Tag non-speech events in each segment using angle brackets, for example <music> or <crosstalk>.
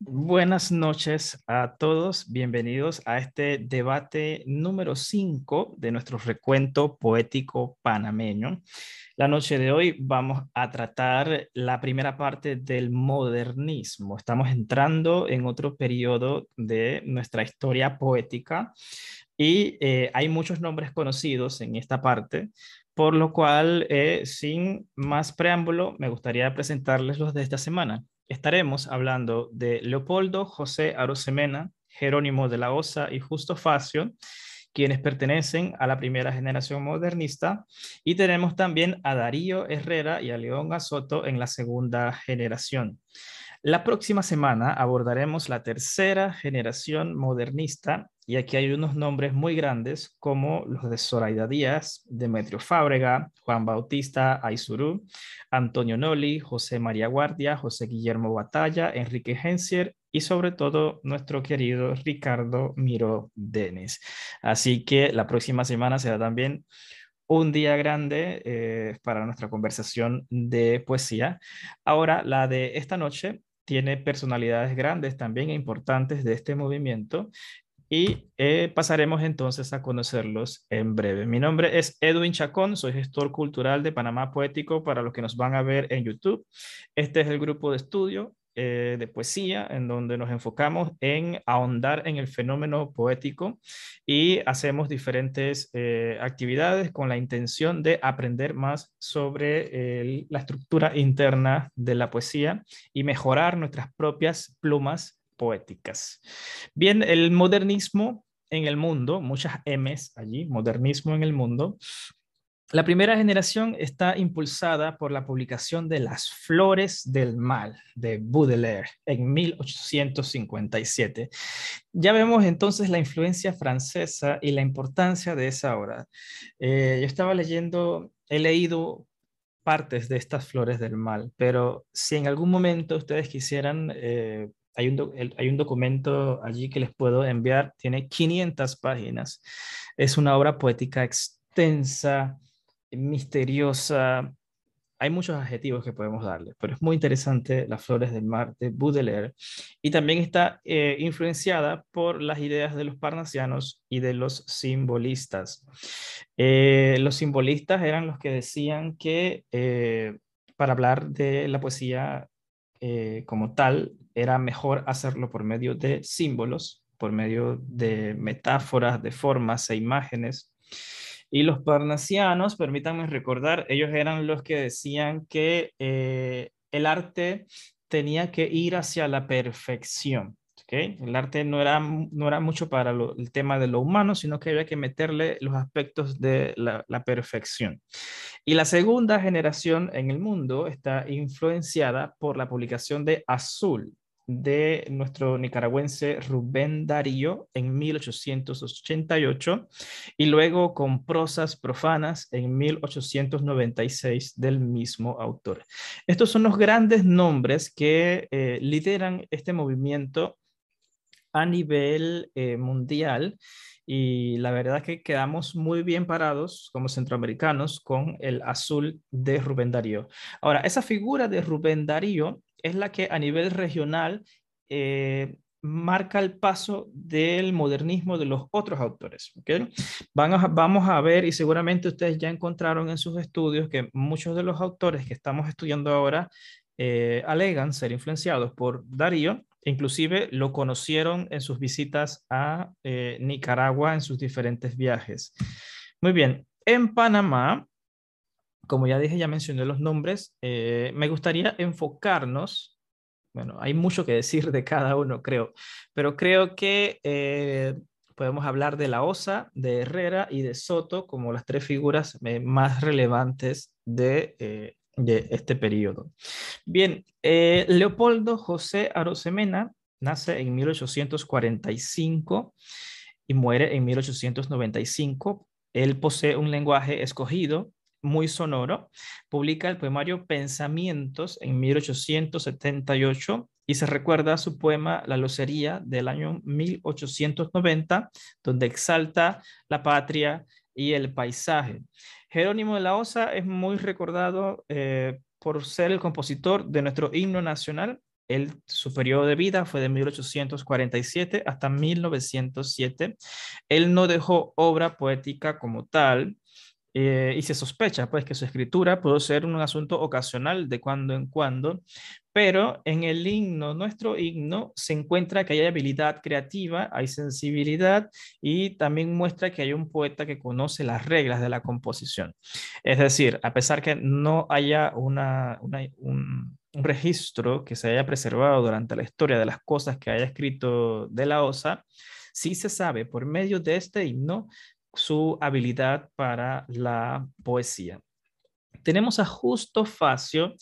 buenas noches a todos. Bienvenidos a este debate número 5 de nuestro recuento poético panameño. La noche de hoy vamos a tratar la primera parte del modernismo. Estamos entrando en otro periodo de nuestra historia poética y eh, hay muchos nombres conocidos en esta parte, por lo cual, eh, sin más preámbulo, me gustaría presentarles los de esta semana. Estaremos hablando de Leopoldo José Arosemena, Jerónimo de la Osa y Justo Facio, quienes pertenecen a la primera generación modernista, y tenemos también a Darío Herrera y a León Azoto en la segunda generación. La próxima semana abordaremos la tercera generación modernista y aquí hay unos nombres muy grandes como los de Zoraida Díaz, Demetrio Fábrega, Juan Bautista Aizurú, Antonio Noli, José María Guardia, José Guillermo Batalla, Enrique Hensier y sobre todo nuestro querido Ricardo Miro Denis. Así que la próxima semana será también un día grande eh, para nuestra conversación de poesía. Ahora, la de esta noche tiene personalidades grandes también e importantes de este movimiento y eh, pasaremos entonces a conocerlos en breve. Mi nombre es Edwin Chacón, soy gestor cultural de Panamá Poético para los que nos van a ver en YouTube. Este es el grupo de estudio eh, de poesía en donde nos enfocamos en ahondar en el fenómeno poético y hacemos diferentes eh, actividades con la intención de aprender más sobre la estructura interna de la poesía y mejorar nuestras propias plumas poéticas. Bien, el modernismo en el mundo, muchas M's allí, modernismo en el mundo, la primera generación está impulsada por la publicación de Las Flores del Mal de Baudelaire en 1857. Ya vemos entonces la influencia francesa y la importancia de esa obra. Eh, yo estaba leyendo, he leído partes de estas Flores del Mal, pero si en algún momento ustedes quisieran... Eh, hay un, hay un documento allí que les puedo enviar, tiene 500 páginas. Es una obra poética extensa, misteriosa. Hay muchos adjetivos que podemos darle, pero es muy interesante Las Flores del Mar de Baudelaire y también está eh, influenciada por las ideas de los parnasianos y de los simbolistas. Eh, los simbolistas eran los que decían que eh, para hablar de la poesía como tal, era mejor hacerlo por medio de símbolos, por medio de metáforas, de formas e imágenes. Y los parnasianos, permítanme recordar, ellos eran los que decían que eh, el arte tenía que ir hacia la perfección. El arte no era, no era mucho para el tema de lo humano, sino que había que meterle los aspectos de la, la perfección. Y la segunda generación en el mundo está influenciada por la publicación de Azul, de nuestro nicaragüense Rubén Darío en 1888 y luego con prosas profanas en 1896 del mismo autor. Estos son los grandes nombres que eh, lideran este movimiento a nivel eh, mundial y la verdad es que quedamos muy bien parados como centroamericanos con el azul de Rubén Darío. Ahora, esa figura de Rubén Darío es la que a nivel regional eh, marca el paso del modernismo de los otros autores. vamos a ver, y seguramente ustedes ya encontraron en sus estudios que muchos de los autores que estamos estudiando ahora eh, alegan ser influenciados por Darío, inclusive lo conocieron en sus visitas a eh, Nicaragua en sus diferentes viajes. Muy bien, en Panamá como ya dije, ya mencioné los nombres, eh, me gustaría enfocarnos, bueno, hay mucho que decir de cada uno, creo, pero creo que eh, podemos hablar de la Osa, de Herrera y de Soto como las tres figuras eh, más relevantes de, de, este periodo. Bien, Leopoldo José Arosemena nace en 1845 y muere en 1895. Él posee un lenguaje escogido muy sonoro, publica el poemario Pensamientos en 1878 y se recuerda su poema La Locería del año 1890, donde exalta la patria y el paisaje. Jerónimo de la Osa es muy recordado eh, por ser el compositor de nuestro himno nacional Él, su periodo de vida fue de 1847 hasta 1907. Él no dejó obra poética como tal, eh, y se sospecha pues que su escritura pudo ser un asunto ocasional de cuando en cuando, pero en el himno, nuestro himno, se encuentra que hay habilidad creativa, hay sensibilidad y también muestra que hay un poeta que conoce las reglas de la composición. Es decir, a pesar que no haya una, un, un registro que se haya preservado durante la historia de las cosas que haya escrito de la OSA, sí se sabe por medio de este himno su habilidad para la poesía. Tenemos a Justo Facio,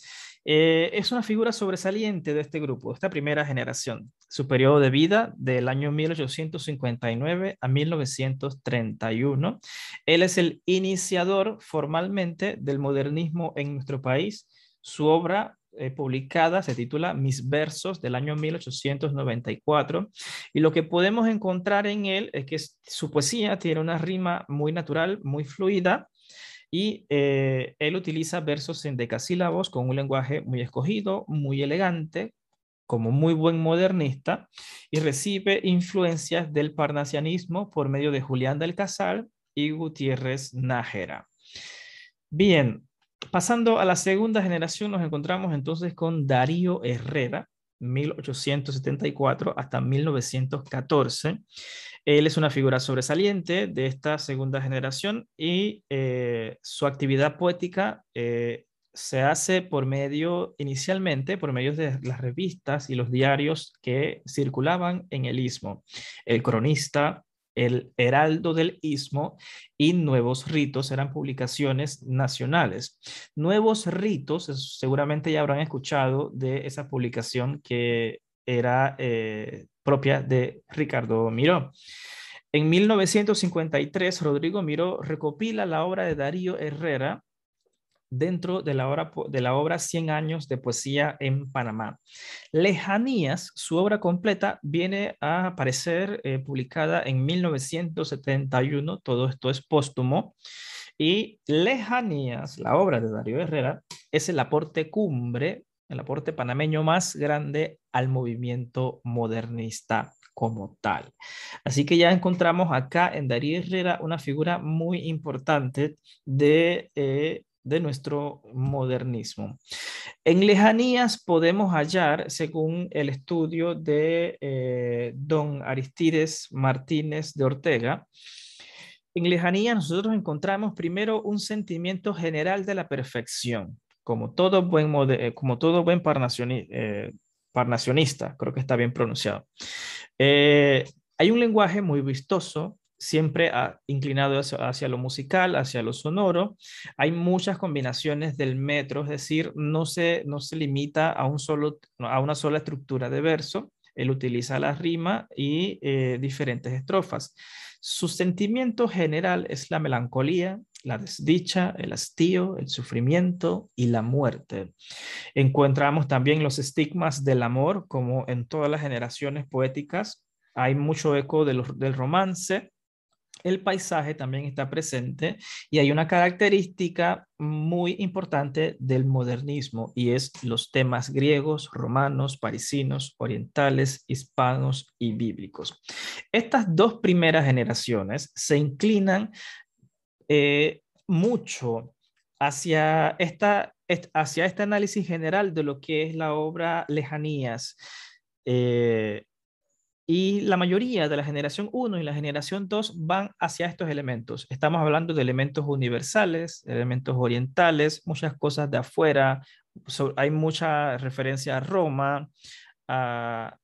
eh, es una figura sobresaliente de este grupo, esta primera generación. Su periodo de vida del año 1859 a 1931. Él es el iniciador formalmente del modernismo en nuestro país. Su obra eh, publicada se titula Mis versos del año 1894 y lo que podemos encontrar en él es que su poesía tiene una rima muy natural, muy fluida y eh, él utiliza versos en decasílabos con un lenguaje muy escogido, muy elegante, como muy buen modernista y recibe influencias del parnasianismo por medio de Julián del Casal y Gutiérrez Nájera. Bien, Pasando a la segunda generación, nos encontramos entonces con Darío Herrera, 1874 hasta 1914. Él es una figura sobresaliente de esta segunda generación y eh, su actividad poética eh, se hace por medio, inicialmente, por medio de las revistas y los diarios que circulaban en el istmo. El cronista, el Heraldo del Istmo y Nuevos Ritos eran publicaciones nacionales. Nuevos Ritos, seguramente ya habrán escuchado de esa publicación que era eh, propia de Ricardo Miró. En 1953, Rodrigo Miró recopila la obra de Darío Herrera, dentro de la, obra, de la obra 100 años de poesía en Panamá. Lejanías, su obra completa, viene a aparecer eh, publicada en 1971, todo esto es póstumo, y Lejanías, la obra de Darío Herrera, es el aporte cumbre, el aporte panameño más grande al movimiento modernista como tal. Así que ya encontramos acá en Darío Herrera una figura muy importante de eh, de nuestro modernismo. En lejanías podemos hallar, según el estudio de eh, don Aristides Martínez de Ortega, en lejanías nosotros encontramos primero un sentimiento general de la perfección, como todo buen, eh, como todo buen eh, parnacionista, creo que está bien pronunciado. hay un lenguaje muy vistoso, siempre ha inclinado hacia, lo musical, hacia lo sonoro. Hay muchas combinaciones del metro, es decir, no se, no se limita a, un solo, a una sola estructura de verso. Él utiliza la rima y eh, diferentes estrofas. Su sentimiento general es la melancolía, la desdicha, el hastío, el sufrimiento y la muerte. Encontramos también los estigmas del amor, como en todas las generaciones poéticas. Hay mucho eco del romance, el paisaje también está presente y hay una característica muy importante del modernismo y es los temas griegos, romanos, parisinos, orientales, hispanos y bíblicos. Estas dos primeras generaciones se inclinan eh, mucho hacia, esta, hacia este análisis general de lo que es la obra Lejanías. Eh, y la mayoría de la generación 1 y la generación 2 van hacia estos elementos. Estamos hablando de elementos universales, elementos orientales, muchas cosas de afuera. hay mucha referencia a Roma, a,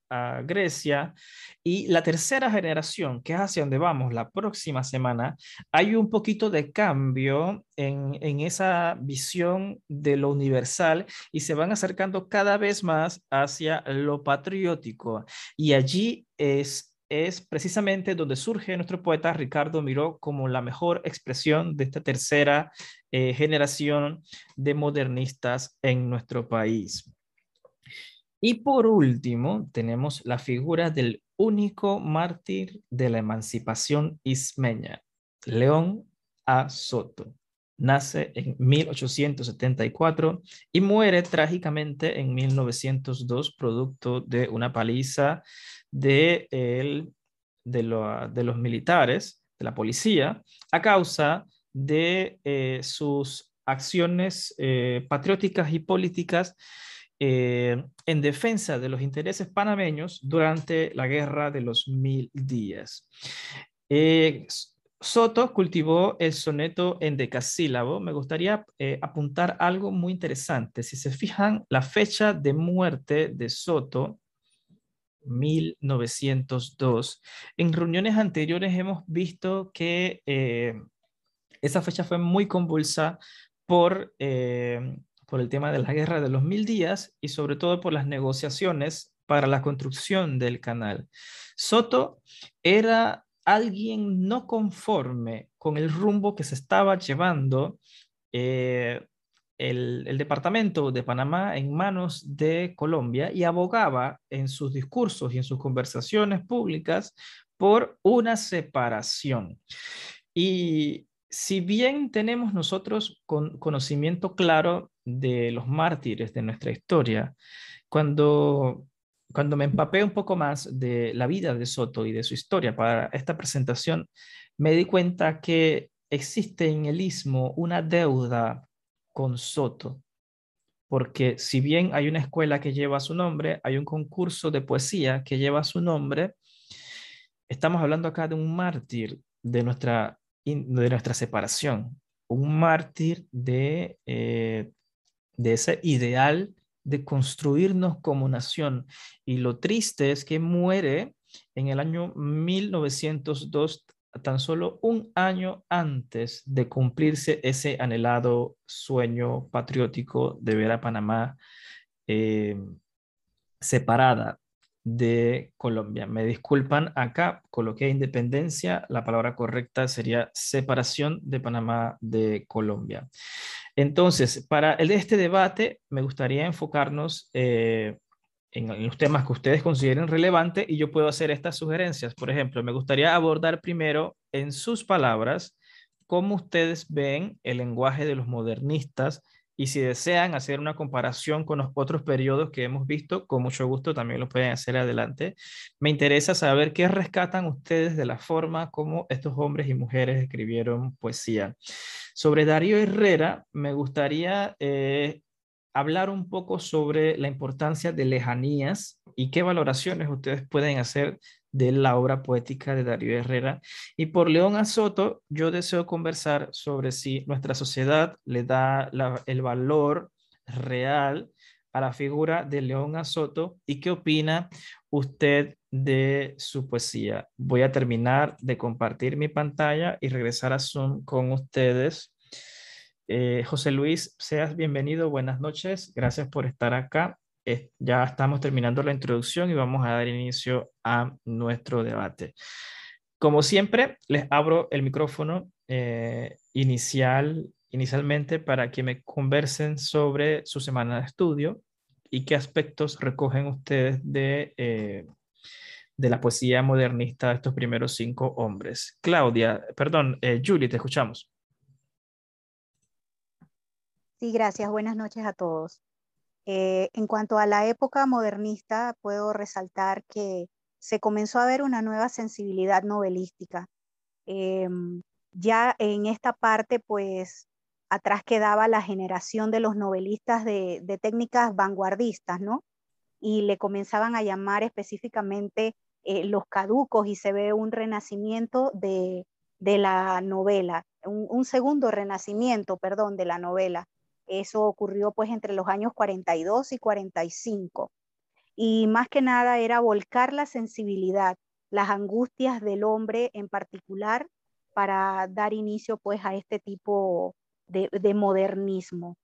Grecia. Y la tercera generación, que es hacia donde vamos la próxima semana, hay un poquito de cambio en, en esa visión de lo universal y se van acercando cada vez más hacia lo patriótico. Y allí es es precisamente donde surge nuestro poeta Ricardo Miró como la mejor expresión de esta tercera eh, generación de modernistas en nuestro país. Y por último, tenemos la figura del único mártir de la emancipación ismeña, León A. Soto. nace en 1874 y muere trágicamente en 1902 producto de una paliza de, los militares, de la policía, a causa de eh, sus acciones eh, patrióticas y políticas eh, en defensa de los intereses panameños durante la Guerra de los Mil Días. Soto cultivó el soneto en decasílabo. Me gustaría eh, apuntar algo muy interesante. Si se fijan, la fecha de muerte de Soto, 1902. En reuniones anteriores hemos visto que eh, esa fecha fue muy convulsa por, eh, por el tema de la guerra de los mil días y sobre todo por las negociaciones para la construcción del canal. Soto era alguien no conforme con el rumbo que se estaba llevando eh, el, departamento de Panamá en manos de Colombia y abogaba en sus discursos y en sus conversaciones públicas por una separación. Y si bien tenemos nosotros con conocimiento claro de los mártires de nuestra historia, cuando cuando me empapé un poco más de la vida de Soto y de su historia para esta presentación, me di cuenta que existe en el istmo una deuda con Soto, porque si bien hay una escuela que lleva su nombre, hay un concurso de poesía que lleva su nombre, estamos hablando acá de un mártir de nuestra, de nuestra separación, un mártir de, eh, de ese ideal de construirnos como nación. Y lo triste es que muere en el año 1902, tan solo un año antes de cumplirse ese anhelado sueño patriótico de ver a Panamá eh, separada de Colombia. Me disculpan, acá coloqué independencia, la palabra correcta sería separación de Panamá de Colombia. Entonces, para este debate me gustaría enfocarnos eh, en los temas que ustedes consideren relevantes y yo puedo hacer estas sugerencias. Por ejemplo, me gustaría abordar primero en sus palabras cómo ustedes ven el lenguaje de los modernistas y si desean hacer una comparación con los otros periodos que hemos visto, con mucho gusto también lo pueden hacer adelante. Me interesa saber qué rescatan ustedes de la forma como estos hombres y mujeres escribieron poesía. Sobre Darío Herrera, me gustaría eh, hablar un poco sobre la importancia de lejanías y qué valoraciones ustedes pueden hacer de la obra poética de Darío Herrera. Y por León Azoto, yo deseo conversar sobre si nuestra sociedad le da el valor real a la figura de León Azoto y qué opina usted de su poesía. Voy a terminar de compartir mi pantalla y regresar a Zoom con ustedes. Eh, José Luis, seas bienvenido, buenas noches, gracias por estar acá ya estamos terminando la introducción y vamos a dar inicio a nuestro debate. Como siempre, les abro el micrófono eh, inicial, inicialmente para que me conversen sobre su semana de estudio y qué aspectos recogen ustedes de, eh, de la poesía modernista de estos primeros cinco hombres. Claudia, perdón, eh, Julie, te escuchamos. Sí, gracias. Buenas noches a todos. Eh, en cuanto a la época modernista, puedo resaltar que se comenzó a ver una nueva sensibilidad novelística. Em, ya en esta parte, pues atrás quedaba la generación de los novelistas de, técnicas vanguardistas, ¿no? Y le comenzaban a llamar específicamente eh, los caducos y se ve un renacimiento de, la novela, un, segundo renacimiento, perdón, de la novela. Eso ocurrió pues entre los años 42 y 45. Y más que nada era volcar la sensibilidad, las angustias del hombre en particular para dar inicio pues a este tipo de, modernismo.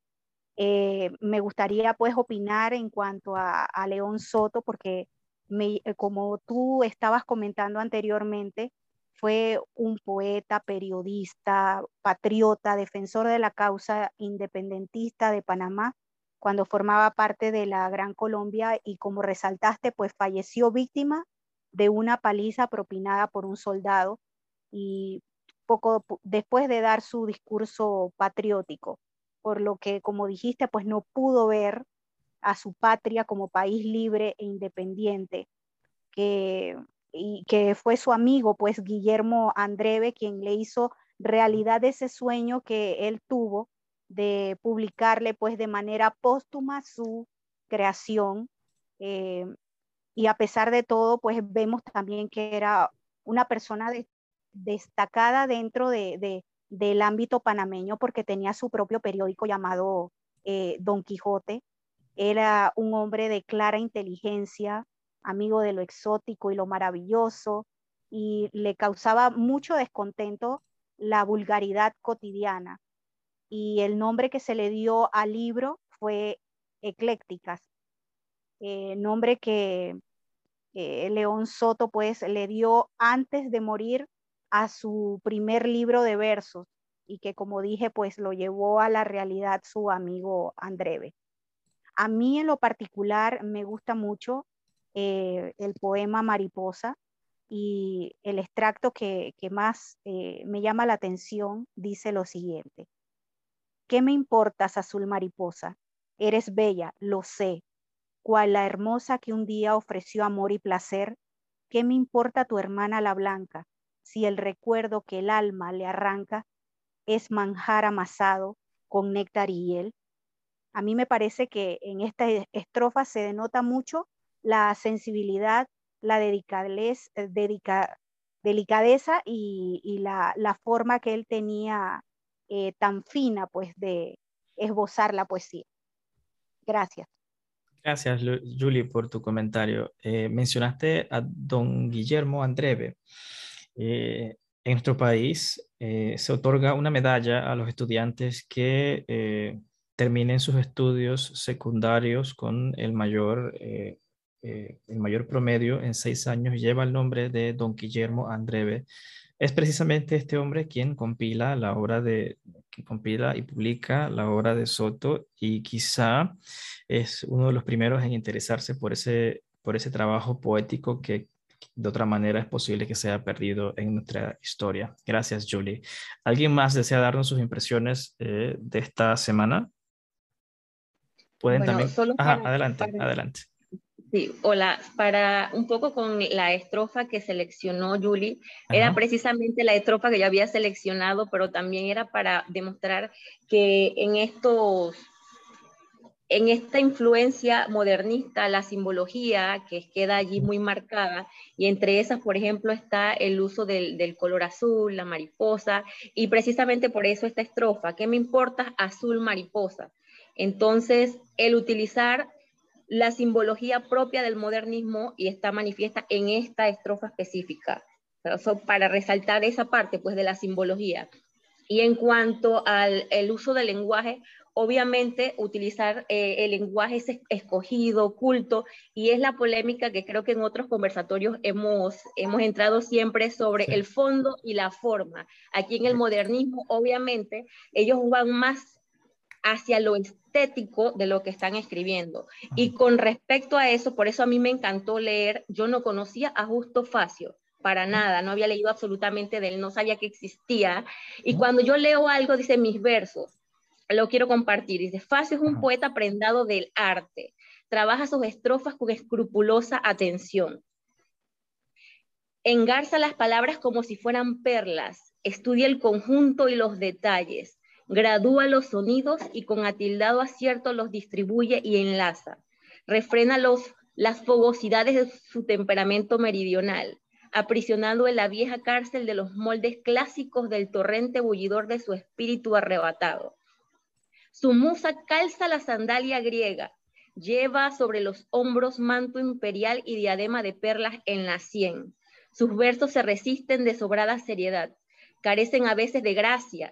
Eh, me gustaría pues opinar en cuanto a, León Soto porque me, como tú estabas comentando anteriormente, fue un poeta, periodista, patriota, defensor de la causa independentista de Panamá cuando formaba parte de la Gran Colombia y como resaltaste, pues falleció víctima de una paliza propinada por un soldado y poco después de dar su discurso patriótico, por lo que, como dijiste, pues no pudo ver a su patria como país libre e independiente, que, y que fue su amigo, pues Guillermo Andreve, quien le hizo realidad ese sueño que él tuvo de publicarle pues de manera póstuma su creación. Eh, y a pesar de todo, pues vemos también que era una persona destacada dentro de, del ámbito panameño porque tenía su propio periódico llamado eh, Don Quijote. Era un hombre de clara inteligencia, amigo de lo exótico y lo maravilloso, y le causaba mucho descontento la vulgaridad cotidiana. Y el nombre que se le dio al libro fue Eclécticas, eh, nombre que León Soto pues le dio antes de morir a su primer libro de versos y que como dije pues lo llevó a la realidad su amigo Andreve. A mí en lo particular me gusta mucho eh, el poema Mariposa y el extracto que, más eh, me llama la atención dice lo siguiente. ¿Qué me importas, azul mariposa? Eres bella, lo sé, cual la hermosa que un día ofreció amor y placer. ¿Qué me importa tu hermana la blanca? si el recuerdo que el alma le arranca es manjar amasado con néctar y hiel. A mí me parece que en esta estrofa se denota mucho la sensibilidad, la eh, delicadeza y, la, forma que él tenía eh, tan fina pues de esbozar la poesía. Gracias. Gracias, Julie, por tu comentario. Eh, mencionaste a don Guillermo Andreve. En nuestro país se otorga una medalla a los estudiantes que terminen sus estudios secundarios con el mayor, el mayor promedio en seis años. Lleva el nombre de don Guillermo Andreve. Es precisamente este hombre quien compila la obra de, quien compila y publica la obra de Soto y quizá es uno de los primeros en interesarse por ese, por ese trabajo poético que de otra manera es posible que sea perdido en nuestra historia. Gracias, Julie. ¿Alguien más desea darnos sus impresiones eh, de esta semana? Pueden también. adelante, adelante. Sí, hola. Para un poco con la estrofa que seleccionó Julie, era precisamente la estrofa que yo había seleccionado, pero también era para demostrar que en estos en esta influencia modernista, la simbología que queda allí muy marcada, y entre esas, por ejemplo, está el uso del, color azul, la mariposa, y precisamente por eso esta estrofa, ¿qué me importa azul mariposa? Entonces, el utilizar la simbología propia del modernismo y está manifiesta en esta estrofa específica, para resaltar esa parte pues de la simbología. Y en cuanto al el uso del lenguaje, obviamente utilizar eh, el lenguaje escogido, oculto, y es la polémica que creo que en otros conversatorios hemos, hemos entrado siempre sobre el fondo y la forma. Aquí en el modernismo, obviamente, ellos van más hacia lo estético de lo que están escribiendo. Y con respecto a eso, por eso a mí me encantó leer, yo no conocía a Justo Facio, para nada, no había leído absolutamente de él, no sabía que existía. Y cuando yo leo algo, dice mis versos, lo quiero compartir. Dice, Facio es un poeta prendado del arte. Trabaja sus estrofas con escrupulosa atención. Engarza las palabras como si fueran perlas. Estudia el conjunto y los detalles. Gradúa los sonidos y con atildado acierto los distribuye y enlaza. Refrena las fogosidades de su temperamento meridional, aprisionado en la vieja cárcel de los moldes clásicos del torrente bullidor de su espíritu arrebatado su musa calza la sandalia griega, lleva sobre los hombros manto imperial y diadema de perlas en la sien. Sus versos se resisten de sobrada seriedad, carecen a veces de gracia.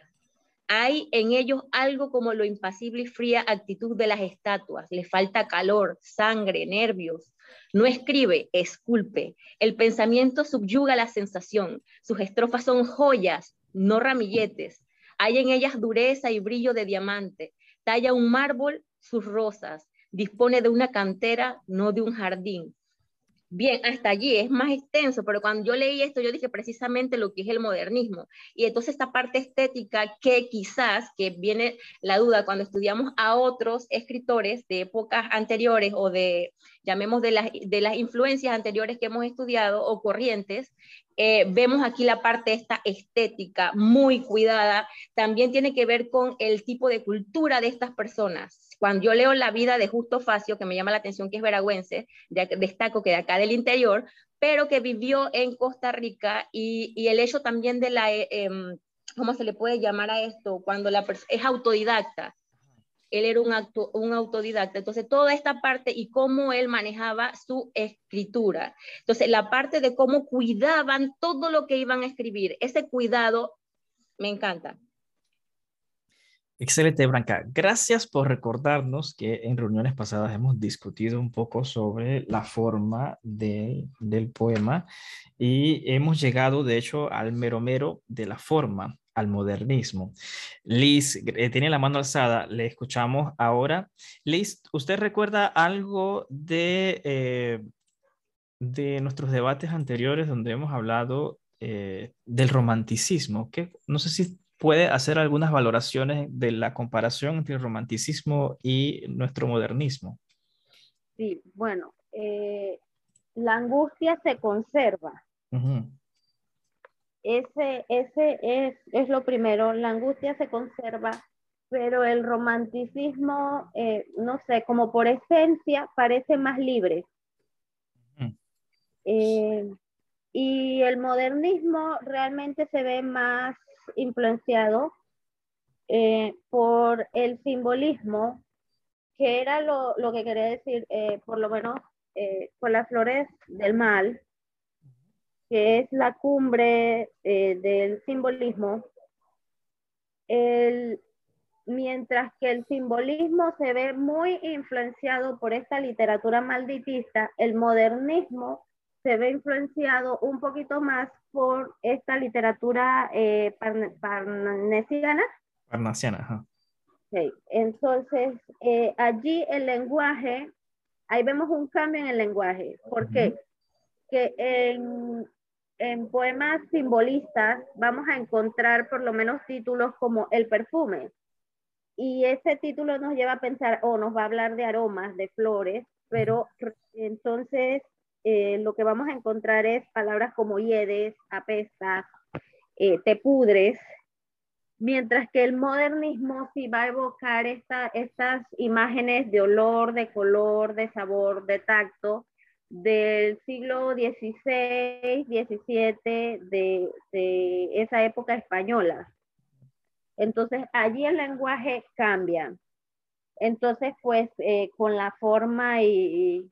Hay en ellos algo como lo impasible y fría actitud de las estatuas. Le falta calor, sangre, nervios. No escribe, esculpe. El pensamiento subyuga la sensación. Sus estrofas son joyas, no ramilletes. Hay en ellas dureza y brillo de diamante. Talla un mármol sus rosas. Dispone de una cantera, no de un jardín. Bien, hasta allí es más extenso, pero cuando yo leí esto, yo dije precisamente lo que es el modernismo. Y entonces esta parte estética que quizás, que viene la duda cuando estudiamos a otros escritores de épocas anteriores o de, llamemos de las, de las influencias anteriores que hemos estudiado o corrientes, eh, vemos aquí la parte esta estética muy cuidada, también tiene que ver con el tipo de cultura de estas personas. Cuando yo leo la vida de Justo Facio, que me llama la atención que es veragüense, destaco que de acá del interior, pero que vivió en Costa Rica y, el hecho también de la, eh, em, ¿cómo se le puede llamar a esto? Cuando la es autodidacta, él era un, acto, un autodidacta. Entonces, toda esta parte y cómo él manejaba su escritura. Entonces, la parte de cómo cuidaban todo lo que iban a escribir, ese cuidado me encanta. Excelente, Branca. Gracias por recordarnos que en reuniones pasadas hemos discutido un poco sobre la forma del poema y hemos llegado, de hecho, al mero mero de la forma al modernismo. Liz eh, tiene la mano alzada, le escuchamos ahora. Liz, ¿usted recuerda algo de, eh, de nuestros debates anteriores donde hemos hablado eh, del romanticismo? Que no sé si puede hacer algunas valoraciones de la comparación entre el romanticismo y nuestro modernismo. Sí, bueno, la angustia se conserva ese, ese es, es lo primero, la angustia se conserva, pero el romanticismo, eh, no sé, como por esencia, parece más libre. Eh, y el modernismo realmente se ve más influenciado eh, por el simbolismo, que era lo, lo que quería decir, por lo menos por las flores del mal, que es la cumbre eh, del simbolismo, mientras que el simbolismo se ve muy influenciado por esta literatura malditista, el modernismo se ve influenciado un poquito más por esta literatura eh, parnasiana. Parnasiana, Entonces, eh, allí el lenguaje, ahí vemos un cambio en el lenguaje. ¿Por qué? Que en, en poemas simbolistas vamos a encontrar por lo menos títulos como El perfume. Y ese título nos lleva a pensar, o nos va a hablar de aromas, de flores, pero entonces eh, lo que vamos a encontrar es palabras como hiedes, apestas, eh, te pudres, mientras que el modernismo sí va a evocar esta, estas imágenes de olor, de color, de sabor, de tacto, del siglo XVI, XVII, de, esa época española. Entonces, allí el lenguaje cambia. Entonces, pues, eh, con la forma y,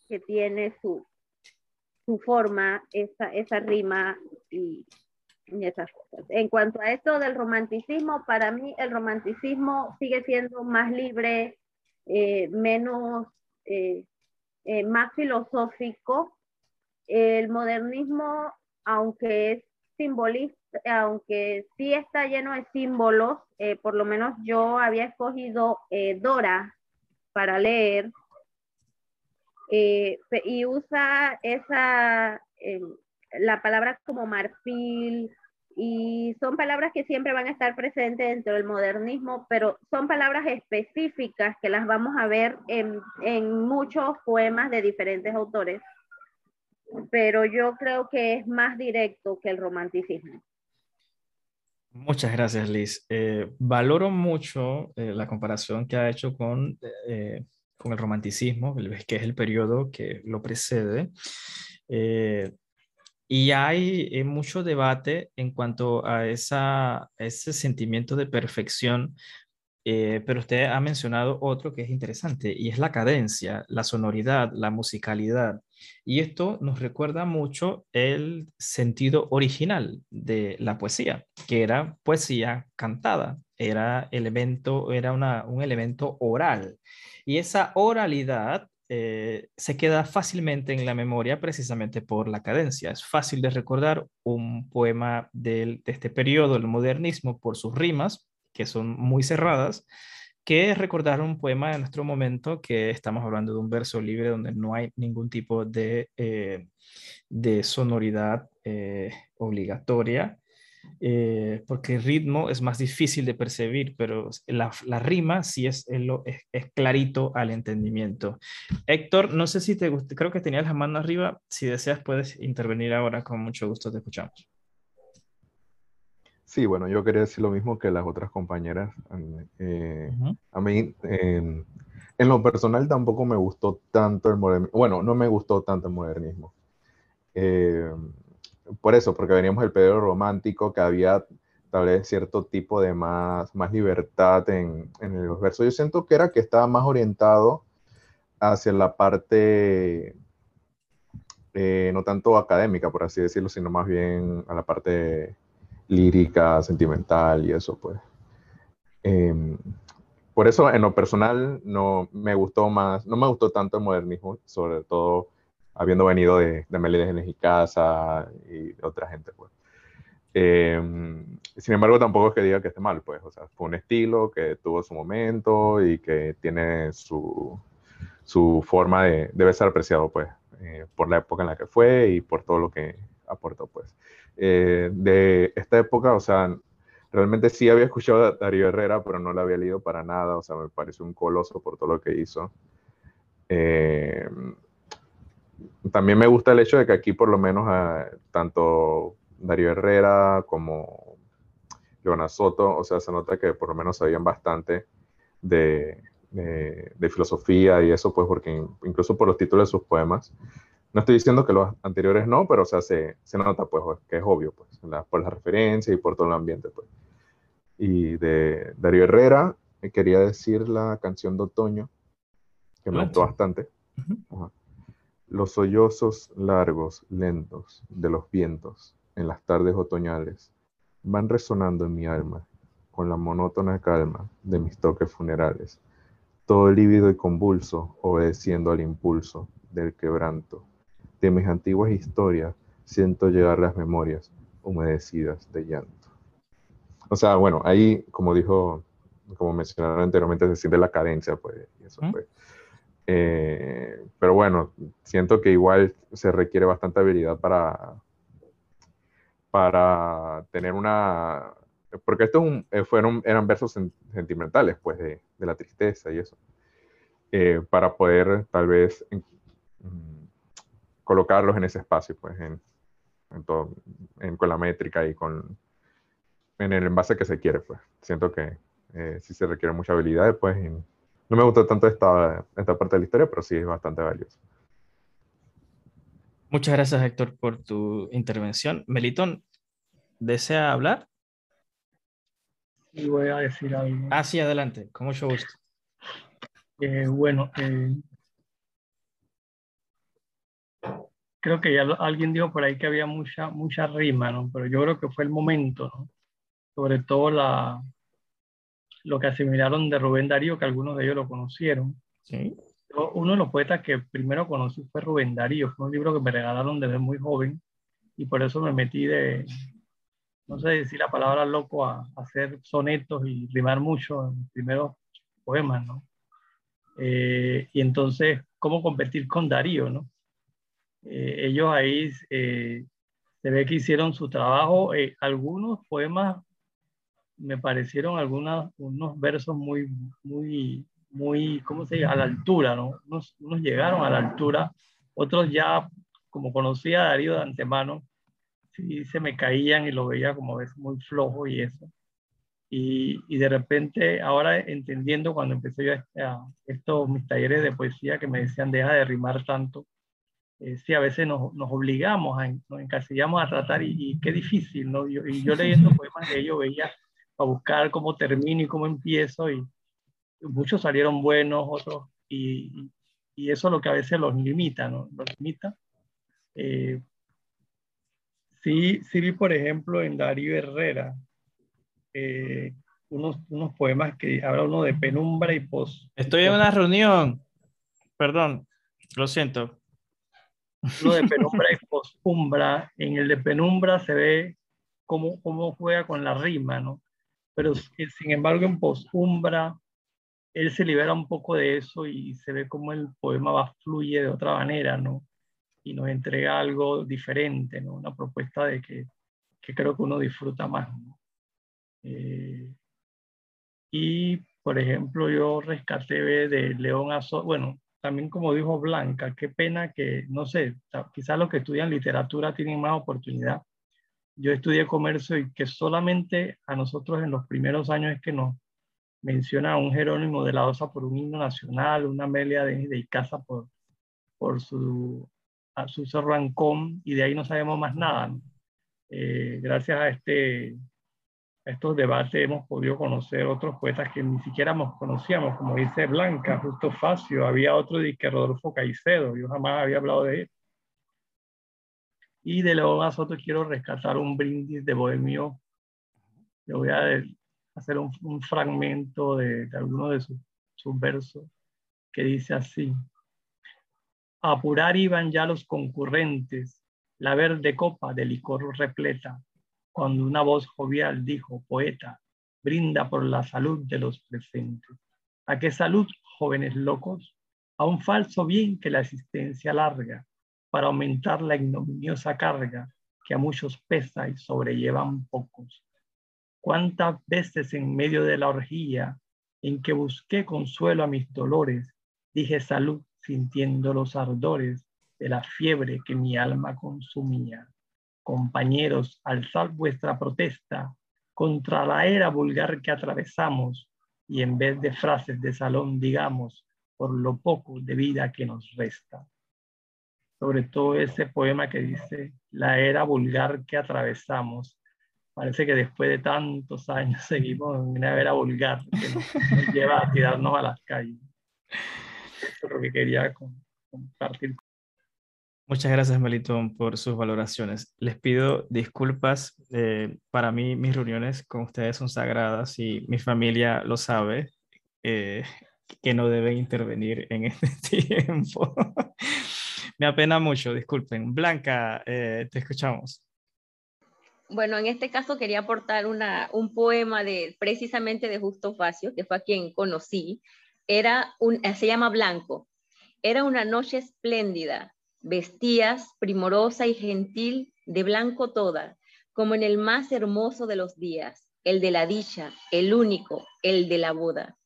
que tiene su su forma esa esa rima y esas cosas. En cuanto a esto del romanticismo, para mí el romanticismo sigue siendo más libre, eh, menos, eh, eh, más filosófico. El modernismo, aunque es simbolista, aunque sí está lleno de símbolos, por lo menos yo había escogido Dora para leer y usa esa la palabra como marfil, y son palabras que siempre van a estar presentes dentro del modernismo, pero son palabras específicas que las vamos a ver en, en muchos poemas de diferentes autores, pero yo creo que es más directo que el romanticismo. Muchas gracias, Liz. Eh, valoro mucho eh, la comparación que ha hecho con, eh, con el romanticismo, que es el periodo que lo precede. Y hay eh, mucho debate en cuanto a esa, ese sentimiento de perfección eh, pero usted ha mencionado otro que es interesante y es la cadencia, la sonoridad, la musicalidad. Y esto nos recuerda mucho el sentido original de la poesía, que era poesía cantada, era, elemento, era un elemento oral. Y esa oralidad eh, se queda fácilmente en la memoria precisamente por la cadencia. Es fácil de recordar un poema de este periodo, el modernismo, por sus rimas, que son muy cerradas, que recordar un poema de nuestro momento que estamos hablando de un verso libre donde no hay ningún tipo de, eh, de sonoridad eh, obligatoria eh, porque el ritmo es más difícil de percibir, pero la, la rima sí es, es, es, clarito al entendimiento. Héctor, no sé si te gusta, creo que tenías la mano arriba, si deseas puedes intervenir ahora, con mucho gusto te escuchamos. Sí, bueno, yo quería decir lo mismo que las otras compañeras. Eh, a mí, en lo personal, tampoco me gustó tanto el modernismo. Bueno, no me gustó tanto el modernismo. Eh, por eso, porque veníamos del periodo romántico, que había tal vez cierto tipo de más, más libertad en, en los versos. Yo siento que era que estaba más orientado hacia la parte, eh, no tanto académica, por así decirlo, sino más bien a la parte lírica, sentimental y eso, pues. Em, por eso, en lo personal, no me gustó más, no me gustó tanto el modernismo, sobre todo habiendo venido de, de Melídenes y Casa y otra gente, pues. Em, sin embargo, tampoco es que diga que esté mal, pues, o sea, fue un estilo que tuvo su momento y que tiene su, su forma de, debe ser apreciado, pues, eh, por la época en la que fue y por todo lo que aportó, pues. Eh, de esta época, o sea, realmente sí había escuchado a Darío Herrera, pero no lo había leído para nada, o sea, me pareció un coloso por todo lo que hizo. Eh, también me gusta el hecho de que aquí por lo menos ah, tanto Darío Herrera como Leona Soto, o sea, se nota que por lo menos sabían bastante de, de, filosofía y eso, pues porque incluso por los títulos de sus poemas, no estoy diciendo que los anteriores no, pero o sea, se, se nota pues que es obvio, pues, por la referencia y por todo el ambiente, pues. Y de Darío Herrera, quería decir la canción de Otoño, que me gustó bastante. Los sollozos largos, lentos, de los vientos en las tardes otoñales van resonando en mi alma con la monótona calma de mis toques funerales, todo lívido y convulso, obedeciendo al impulso del quebranto. De mis antiguas historias siento llegar las memorias humedecidas de llanto. O sea, bueno, ahí, como dijo, como mencionaron anteriormente, se siente la cadencia, pues, y eso fue. Eh, pero bueno, siento que igual se requiere bastante habilidad para, para tener una... Porque estos eh, fueron, eran versos sentimentales, pues, de, de la tristeza y eso. Eh, para poder tal vez mm, colocarlos en ese espacio, pues, en, en todo, en, con la métrica y con en el envase que se quiere, pues. Siento que sí se requiere mucha habilidad, pues, en, no me gustó tanto esta, esta parte de la historia, pero sí es bastante valioso. Muchas gracias, Héctor, por tu intervención. Melitón, ¿desea hablar? Sí, voy a decir algo. Ah, sí, adelante, con mucho gusto. Eh, bueno, eh, creo que ya alguien dijo por ahí que había mucha, mucha rima, ¿no? Pero yo creo que fue el momento, ¿no? Sobre todo la, lo que asimilaron de Rubén Darío, que algunos de ellos lo conocieron. ¿Sí? Uno de los poetas que primero conocí fue Rubén Darío, fue un libro que me regalaron desde muy joven y por eso me metí de, no sé decir la palabra loco, a, hacer sonetos y rimar mucho en los primeros poemas, ¿no? Eh, y entonces, ¿cómo competir con Darío, no? Eh, ellos ahí eh, se ve que hicieron su trabajo, algunos poemas me parecieron algunos unos versos muy, muy, muy, ¿cómo se dice? A la altura, ¿no? Unos, unos, llegaron a la altura, otros ya, como conocía a Darío de antemano, sí se me caían y lo veía como ves muy flojo y eso. Y, y, de repente, ahora entendiendo cuando empecé yo a, estos mis talleres de poesía que me decían deja de rimar tanto, eh, sí, a veces nos, nos obligamos, a, nos encasillamos a tratar y, y, qué difícil, ¿no? Yo, y yo leyendo poemas de ellos veía buscar cómo termino y cómo empiezo y muchos salieron buenos, otros, y, y eso es lo que a veces los limita, ¿no? Los limita. Eh, sí, sí vi, por ejemplo, en Darío Herrera, eh, unos, unos poemas que habla uno de penumbra y pos. Estoy en una reunión. Perdón, lo siento. Lo de <laughs> penumbra y posumbra. En el de penumbra se ve cómo, cómo juega con la rima, ¿no? Pero sin embargo en posumbra él se libera un poco de eso y se ve cómo el poema va fluye de otra manera, ¿no? Y nos entrega algo diferente, ¿no? Una propuesta de que, que creo que uno disfruta más, ¿no? Eh, y, por ejemplo, yo rescaté de León Azo, bueno, también como dijo Blanca, qué pena que, no sé, quizás los que estudian literatura tienen más oportunidad. Yo estudié comercio y que solamente a nosotros en los primeros años es que nos menciona a un Jerónimo de la Osa por un himno nacional, una Amelia de, de Icaza por, por su, a su Rancón, y de ahí no sabemos más nada. Eh, gracias a este estos debates hemos podido conocer otros poetas que ni siquiera nos conocíamos, como dice Blanca, Justo Facio, había otro de que Rodolfo Caicedo, yo jamás había hablado de él. Y de León Azoto quiero rescatar un brindis de Bohemio. Le voy a hacer un, fragmento de, de alguno de sus, sus versos que dice así. apurar iban ya los concurrentes, la verde copa de licor repleta cuando una voz jovial dijo, poeta, brinda por la salud de los presentes. ¿A qué salud, jóvenes locos? A un falso bien que la existencia larga, para aumentar la ignominiosa carga que a muchos pesa y sobrellevan pocos. ¿Cuántas veces en medio de la orgía en que busqué consuelo a mis dolores, dije salud sintiendo los ardores de la fiebre que mi alma consumía? Compañeros, alzad vuestra protesta contra la era vulgar que atravesamos y en vez de frases de salón digamos por lo poco de vida que nos resta. Sobre todo ese poema que dice la era vulgar que atravesamos. Parece que después de tantos años <laughs> seguimos en una era vulgar que nos, lleva a tirarnos a las calles. Eso es lo que quería compartir Muchas gracias, Melitón, por sus valoraciones. Les pido disculpas. Eh, para mí, mis reuniones con ustedes son sagradas y mi familia lo sabe, eh, que no deben intervenir en este <laughs> tiempo. Me apena mucho, disculpen. Blanca, eh, te escuchamos. Bueno, en este caso quería aportar un poema de precisamente de Justo Facio, que fue a quien conocí. Era un, se llama Blanco. Era una noche espléndida Vestías, primorosa y gentil, de blanco toda, como en el más hermoso de los días, el de la dicha, el único, el de la boda.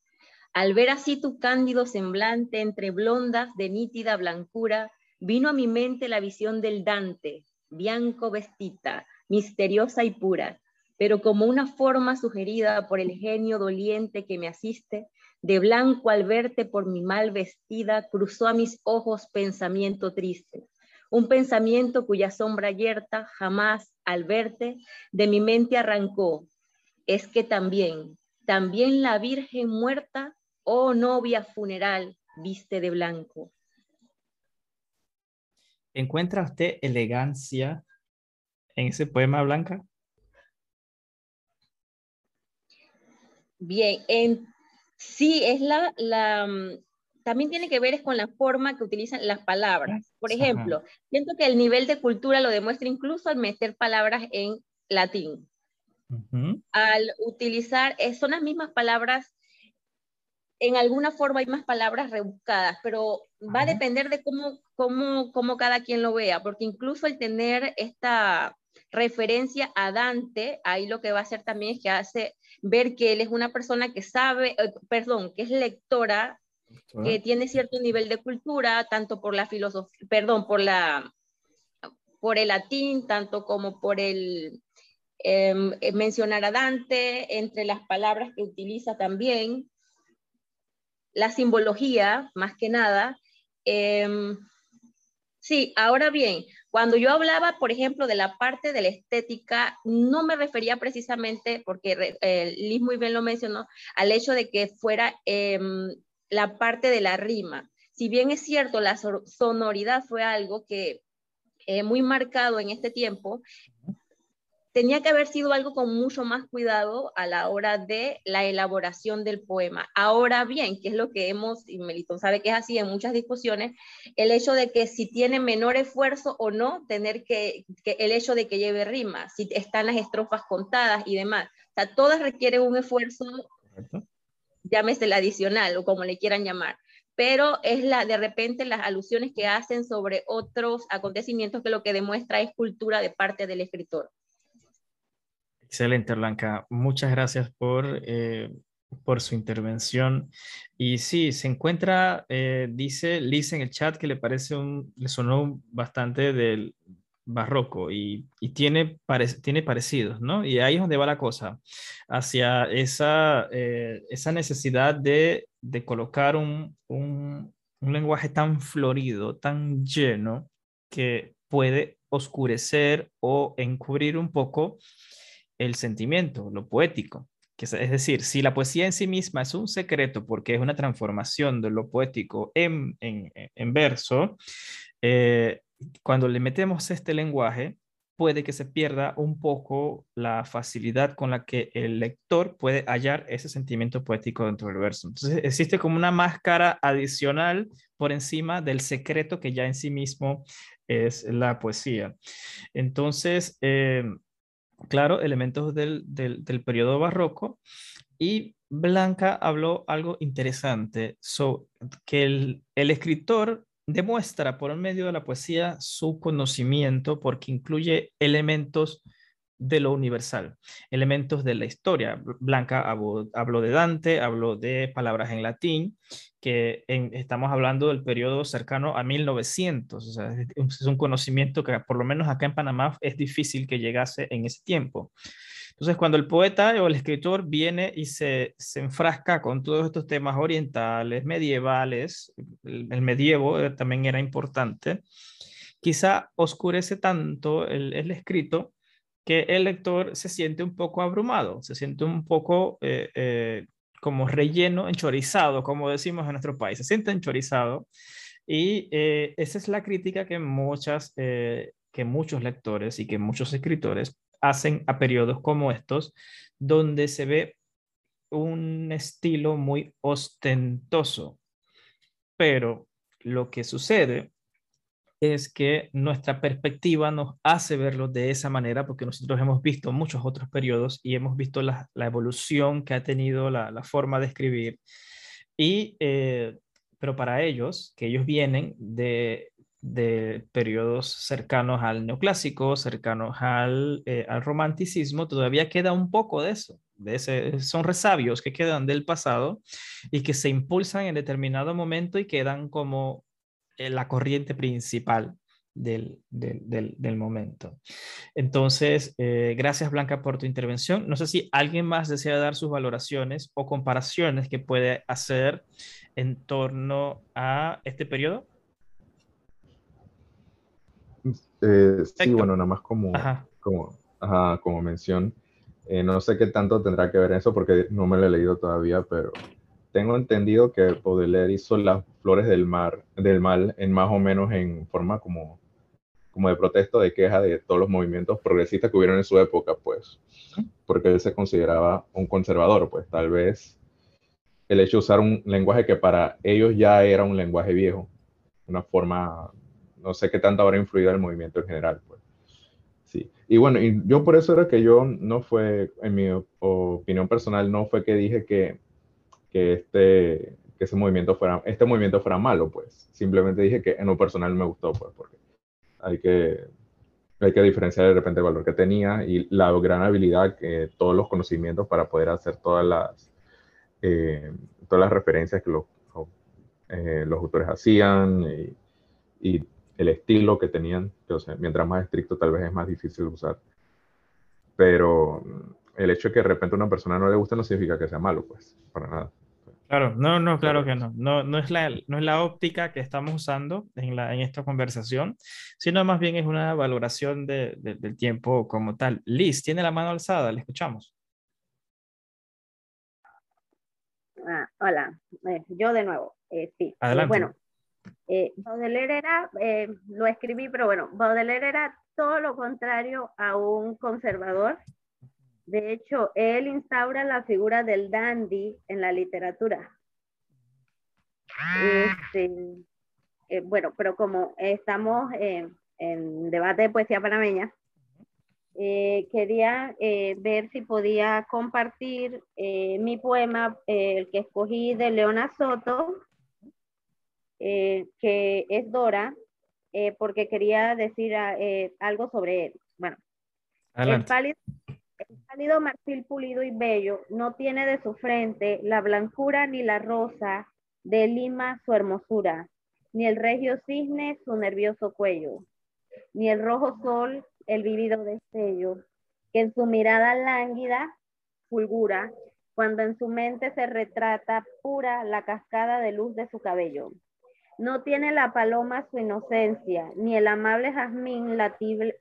Al ver así tu cándido semblante entre blondas de nítida blancura, vino a mi mente la visión del Dante, bianco vestita, misteriosa y pura, pero como una forma sugerida por el genio doliente que me asiste, de blanco al verte por mi mal vestida, cruzó a mis ojos pensamiento triste. Un pensamiento cuya sombra yerta jamás al verte de mi mente arrancó. Es que también, también la Virgen muerta, oh novia funeral, viste de blanco. ¿Encuentra usted elegancia en ese poema, Blanca? Bien, en Sí, es la, la, mm, también tiene que ver es con la forma que utilizan las palabras. Por ejemplo, siento que el nivel de cultura lo demuestra incluso al meter palabras en latín. Al utilizar, eh, son las mismas palabras, en alguna forma hay más palabras rebuscadas, pero va a depender de cómo, cómo, cómo cada quien lo vea, porque incluso el tener esta referencia a Dante, ahí lo que va a hacer también es que hace ver que él es una persona que sabe, eh, perdón, que es lectora, que tiene cierto nivel de cultura, tanto por la filosofía, perdón, por la por el latín, tanto como por el em, eh, mencionar a Dante, entre las palabras que utiliza también, la simbología, más que nada. Em, sí, ahora bien, Cuando yo hablaba, por ejemplo, de la parte de la estética, no me refería precisamente, porque eh, Liz muy bien lo mencionó, al hecho de que fuera em, la parte de la rima. Si bien es cierto, la sonoridad fue algo que eh, muy marcado en este tiempo, tenía que haber sido algo con mucho más cuidado a la hora de la elaboración del poema. Ahora bien, que es lo que hemos, y Melitón sabe que es así en muchas discusiones, el hecho de que si tiene menor esfuerzo o no, tener que, el hecho de que lleve rima, si están las estrofas contadas y demás. O sea, todas requieren un esfuerzo, llámese el adicional o como le quieran llamar pero es la de repente las alusiones que hacen sobre otros acontecimientos que lo que demuestra es cultura de parte del escritor. Excelente, Blanca. Muchas gracias por, eh, por su intervención. Y sí, se encuentra, eh, dice Liz en el chat que le parece un, le sonó bastante del barroco y, y tiene, tiene parecidos, ¿no? Y ahí es donde va la cosa, hacia esa, eh, esa necesidad de, de colocar un, un, un lenguaje tan florido, tan lleno, que puede oscurecer o encubrir un poco el sentimiento, lo poético. Que es, decir, si la poesía en sí misma es un secreto porque es una transformación de lo poético en, en, verso, eh, cuando le metemos este lenguaje, puede que se pierda un poco la facilidad con la que el lector puede hallar ese sentimiento poético dentro del verso. Entonces existe como una máscara adicional por encima del secreto que ya en sí mismo es la poesía. Entonces, eh, claro, elementos del, del, periodo barroco. Y Blanca habló algo interesante, sobre que el, el escritor demuestra por medio de la poesía su conocimiento porque incluye elementos de lo universal, elementos de la historia. Blanca habló, de Dante, habló de palabras en latín, que estamos hablando del periodo cercano a 1900, o es un conocimiento que por lo menos acá en Panamá es difícil que llegase en ese tiempo. Entonces, cuando el poeta o el escritor viene y se, se enfrasca con todos estos temas orientales, medievales, el, medievo eh, también era importante, quizá oscurece tanto el, el escrito que el lector se siente un poco abrumado, se siente un poco eh, eh, como relleno, enchorizado, como decimos en nuestro país, se siente enchorizado. Y eh, esa es la crítica que, muchas, que muchos lectores y que muchos escritores hacen a periodos como estos, donde se ve un estilo muy ostentoso. Pero lo que sucede es que nuestra perspectiva nos hace verlo de esa manera porque nosotros hemos visto muchos otros periodos y hemos visto la, evolución que ha tenido la, forma de escribir. Y, eh, pero para ellos, que ellos vienen de, de periodos cercanos al neoclásico, cercanos al, eh, al romanticismo, todavía queda un poco de eso. De ese, son resabios que quedan del pasado y que se impulsan en determinado momento y quedan como la corriente principal del, del, momento. Entonces, eh, gracias Blanca por tu intervención. No sé si alguien más desea dar sus valoraciones o comparaciones que puede hacer en torno a este periodo. Eh, sí, bueno, nada más como, como, como mención. no sé qué tanto tendrá que ver eso porque no me lo he leído todavía, pero tengo entendido que Baudelaire hizo las flores del mar, del mal, en más o menos en forma como, como de protesto, de queja de todos los movimientos progresistas que hubieron en su época, pues, porque él se consideraba un conservador, pues, tal vez el hecho de usar un lenguaje que para ellos ya era un lenguaje viejo, una forma, no sé qué tanto habrá influido el movimiento en general, pues. Sí. Y bueno, y yo por eso era que yo no fue, en mi opinión personal, no fue que dije que que este, que ese movimiento fuera, este movimiento fuera malo, pues. Simplemente dije que en lo personal me gustó, pues, porque hay que, hay que diferenciar de repente el valor que tenía y la gran habilidad, que todos los conocimientos para poder hacer todas las, eh, todas las referencias que los, eh, los autores hacían y, y, el estilo que tenían, que, o sea, mientras más estricto tal vez es más difícil usar. Pero el hecho de que de repente a una persona no le guste no significa que sea malo, pues, para nada. Claro, no, no, claro que no. No, no, es, la, no es la óptica que estamos usando en, la, en esta conversación, sino más bien es una valoración de, del tiempo como tal. Liz, tiene la mano alzada, le escuchamos. Ah, hola, eh, yo de nuevo. Eh, sí. Eh, Adelante. bueno, Baudelaire era, lo escribí, pero bueno, Baudelaire era todo lo contrario a un conservador de hecho, él instaura la figura del dandy en la literatura. Este, eh, bueno, pero como estamos en debate de poesía panameña, eh, quería eh, ver si podía compartir mi poema, el que escogí de Leona Soto, que es Dora, porque quería decir algo sobre él. Bueno, el pálido el pálido marfil pulido y bello no tiene de su frente la blancura ni la rosa de Lima su hermosura, ni el regio cisne su nervioso cuello, ni el rojo sol el vivido destello, que en su mirada lánguida fulgura, cuando en su mente se retrata pura la cascada de luz de su cabello. No tiene la paloma su inocencia, ni el amable jazmín la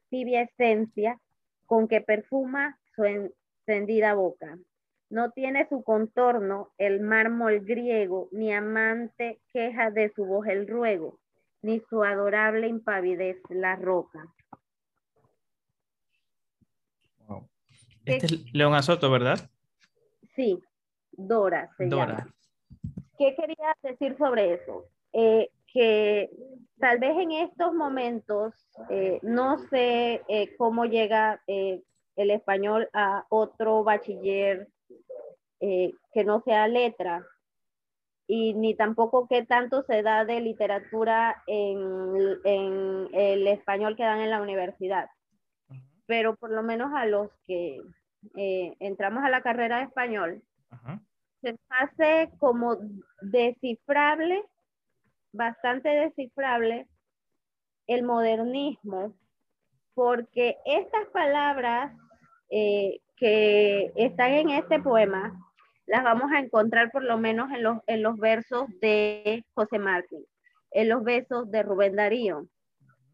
tibia esencia con que perfuma su encendida boca. No tiene su contorno el mármol griego, ni amante queja de su voz el ruego, ni su adorable impavidez la roca. Este es León Azoto, ¿verdad? Sí, Dora se Dora. ¿Qué quería decir sobre eso? Eh, que tal vez en estos momentos eh, no sé eh, cómo llega el español a otro bachiller eh, que no sea letra. Y ni tampoco qué tanto se da de literatura en, el español que dan en la universidad. Pero por lo menos a los que eh, entramos a la carrera de español, se hace como descifrable, bastante descifrable, el modernismo, porque estas palabras eh, que están en este poema las vamos a encontrar por lo menos en los, en los versos de José Martín, en los versos de Rubén Darío,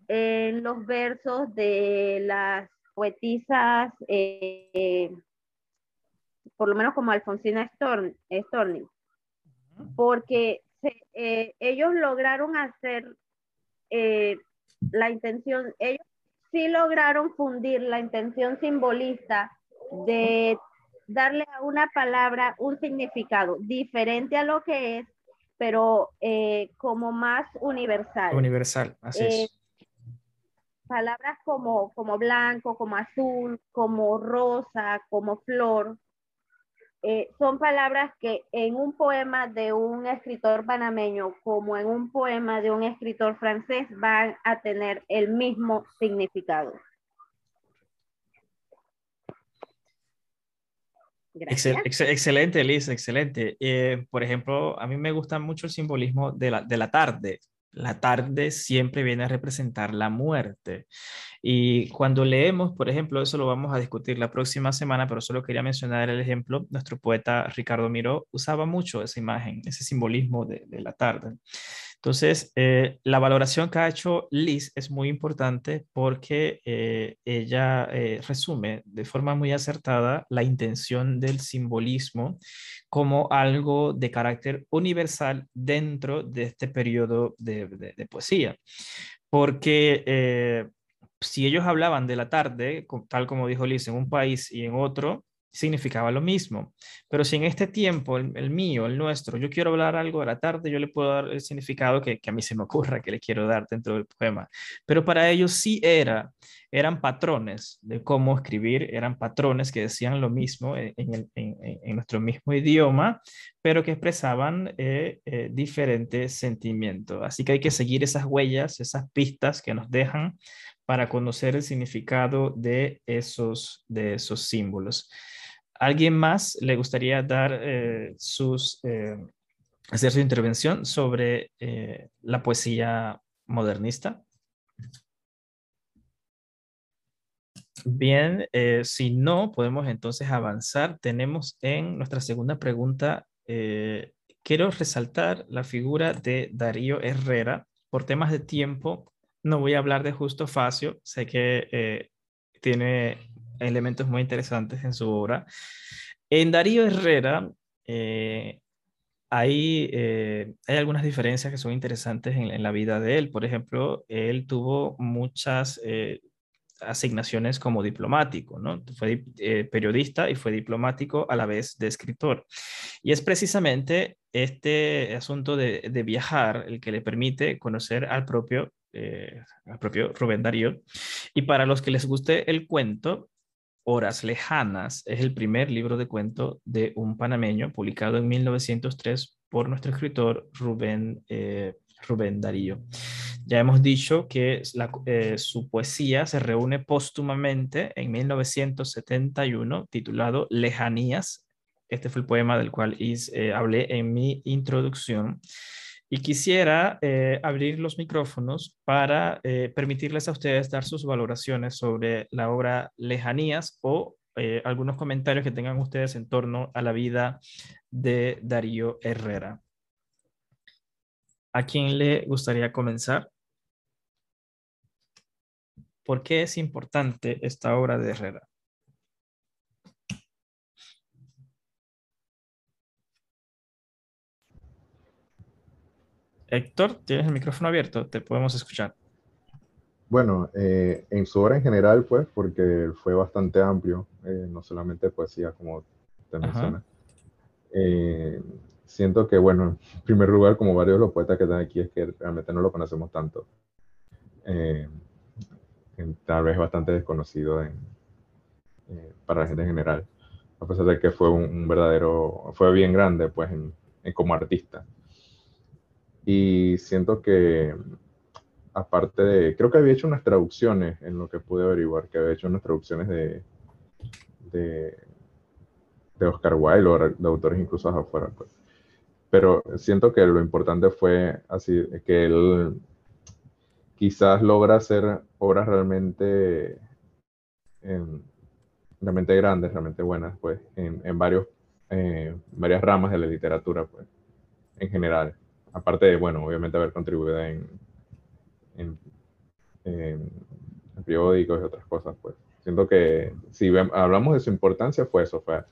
en los versos de las poetisas, eh, por lo menos como Alfonsina Storni, porque eh, ellos lograron hacer la intención, ellos sí lograron fundir la intención simbolista de darle a una palabra un significado diferente a lo que es, pero eh, como más universal. Universal, así es. Eh, palabras como, como blanco, como azul, como rosa, como flor, eh, son palabras que en un poema de un escritor panameño como en un poema de un escritor francés van a tener el mismo significado. excelente, Liz, excelente. Eh, por ejemplo, a mí me gusta mucho el simbolismo de la, de la tarde. La tarde siempre viene a representar la muerte. Y cuando leemos, por ejemplo, eso lo vamos a discutir la próxima semana, pero solo quería mencionar el ejemplo, nuestro poeta Ricardo Miró usaba mucho esa imagen, ese simbolismo de, la tarde. Entonces, eh, la valoración que ha hecho Liz es muy importante porque eh, ella eh, resume de forma muy acertada la intención del simbolismo como algo de carácter universal dentro de este periodo de, de poesía. Porque si ellos hablaban de la tarde, tal como dijo Liz, en un país y en otro, significaba lo mismo. Pero si en este tiempo, el, mío, el nuestro, yo quiero hablar algo de la tarde, yo le puedo dar el significado que, a mí se me ocurra que le quiero dar dentro del poema. Pero para ellos sí era, eran patrones de cómo escribir, eran patrones que decían lo mismo en, nuestro mismo idioma, pero que expresaban eh, eh, diferentes sentimientos. Así que hay que seguir esas huellas, esas pistas que nos dejan para conocer el significado de esos, de esos símbolos. ¿Alguien más le gustaría dar eh, sus, eh, hacer su intervención sobre eh, la poesía modernista? Bien, si no, podemos entonces avanzar. Tenemos en nuestra segunda pregunta quiero resaltar la figura de Darío Herrera. Por temas de tiempo, no voy a hablar de Justo Facio, sé que tiene elementos muy interesantes en su obra. En Darío Herrera eh, hay, eh, hay algunas diferencias que son interesantes en, la vida de él. Por ejemplo, él tuvo muchas asignaciones como diplomático, ¿no? Fue periodista y fue diplomático a la vez de escritor. Y es precisamente este asunto de, de viajar el que le permite conocer al propio eh, al propio Rubén Darío. Y para los que les guste el cuento, Horas Lejanas es el primer libro de cuento de un panameño publicado en 1903 por nuestro escritor Rubén, eh, Rubén Darío. Ya hemos dicho que eh, su poesía se reúne póstumamente en 1971 titulado Lejanías. Este fue el poema del cual hablé en mi introducción. Y quisiera eh, abrir los micrófonos para eh, permitirles a ustedes dar sus valoraciones sobre la obra Lejanías o eh, algunos comentarios que tengan ustedes en torno a la vida de Darío Herrera. ¿A quién le gustaría comenzar? ¿Por qué es importante esta obra de Herrera? Héctor, tienes el micrófono abierto, te podemos escuchar. Bueno, eh, en su obra en general, pues, porque fue bastante amplio, eh, no solamente poesía, como te menciona. Eh, siento que, bueno, en primer lugar, como varios de los poetas que están aquí, es que realmente no lo conocemos tanto. tal vez bastante desconocido para la gente en general, a pesar de que fue un, verdadero, fue bien grande, pues, como artista. Y siento que, aparte de, creo que había hecho unas traducciones en lo que pude averiguar, que había hecho unas traducciones de, de, de Oscar Wilde o de autores incluso afuera. Pues. Pero siento que lo importante fue así, que él quizás logra hacer obras realmente, realmente grandes, realmente buenas, pues, en, en varios, eh, varias ramas de la literatura, pues, en general aparte de, bueno, obviamente haber contribuido en, en, periódicos y otras cosas, pues siento que si hablamos de su importancia fue eso, fue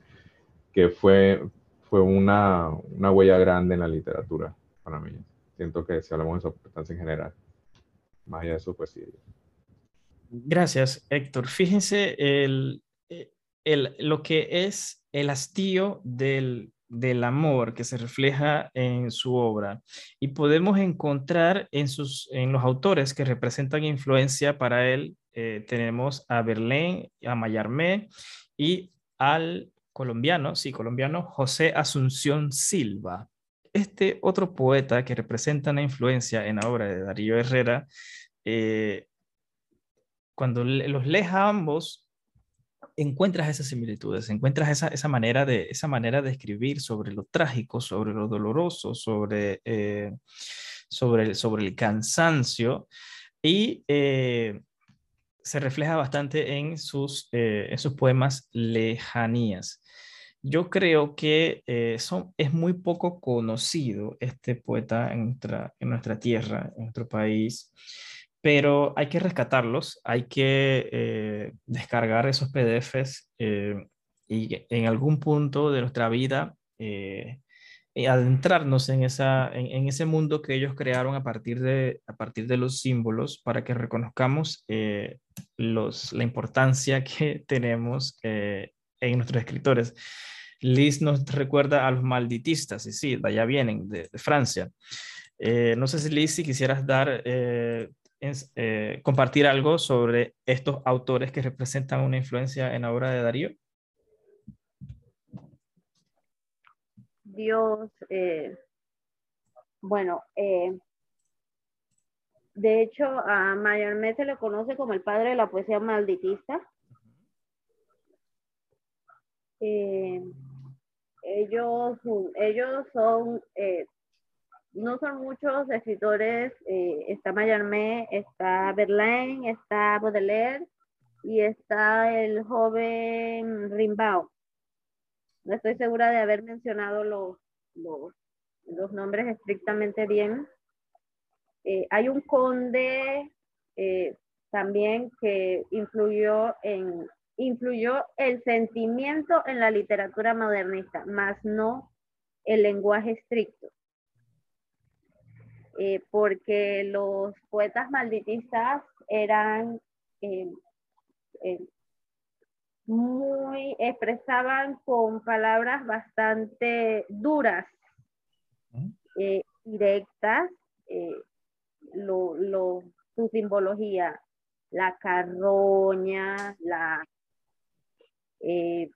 que fue, fue una, una huella grande en la literatura para mí. Siento que si hablamos de su importancia en general, más allá de su poesía. Gracias, Héctor. Fíjense el, el, lo que es el hastío del del amor que se refleja en su obra y podemos encontrar en, sus, en los autores que representan influencia para él. Eh, tenemos a Berlín, a Mayarmé y al colombiano, sí, colombiano, José Asunción Silva. Este otro poeta que representa una influencia en la obra de Darío Herrera, eh, cuando los lees a ambos, encuentras esas similitudes, encuentras esa, esa, manera de, esa manera de escribir sobre lo trágico, sobre lo doloroso, sobre, eh, sobre, el, sobre el cansancio y eh, se refleja bastante en sus, eh, en sus poemas lejanías. Yo creo que son, es muy poco conocido este poeta en nuestra, en nuestra tierra, en nuestro país pero hay que rescatarlos, hay que eh, descargar esos PDFs eh, y en algún punto de nuestra vida eh, adentrarnos en, esa, en, ese mundo que ellos crearon a partir de, a partir de los símbolos para que reconozcamos los, la importancia que <laughs> tenemos en nuestros escritores. Liz nos recuerda a los malditistas, y sí, de allá vienen, de, Francia. no sé si Liz, si quisieras dar eh, compartir algo sobre estos autores que representan una influencia en la obra de Darío? Dios, eh, bueno, eh, de hecho a mayormente se le conoce como el padre de la poesía malditista. ellos, ellos son no son muchos escritores, eh, está Mayarmé, está Verlaine, está Baudelaire y está el joven Rimbaud. No estoy segura de haber mencionado los, los nombres estrictamente bien. Eh, hay un conde eh, también que influyó en influyó el sentimiento en la literatura modernista, más no el lenguaje estricto. Eh, porque los poetas malditistas eran muy, expresaban con palabras bastante duras, eh, directas, eh, lo, su simbología, la carroña, la eh,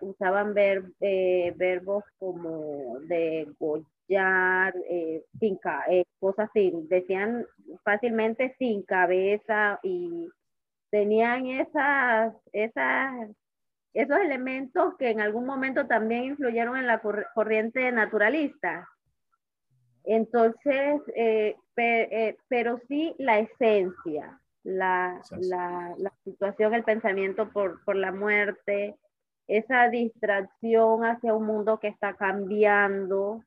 usaban ver, verbos como de gollar, finca, cosas así, decían fácilmente sin cabeza y tenían esas, esas, esos elementos que en algún momento también influyeron en la corriente naturalista. Entonces, eh, eh, pero sí la esencia, la, la, la, situación, el pensamiento por, por la muerte, esa distracción hacia un mundo que está cambiando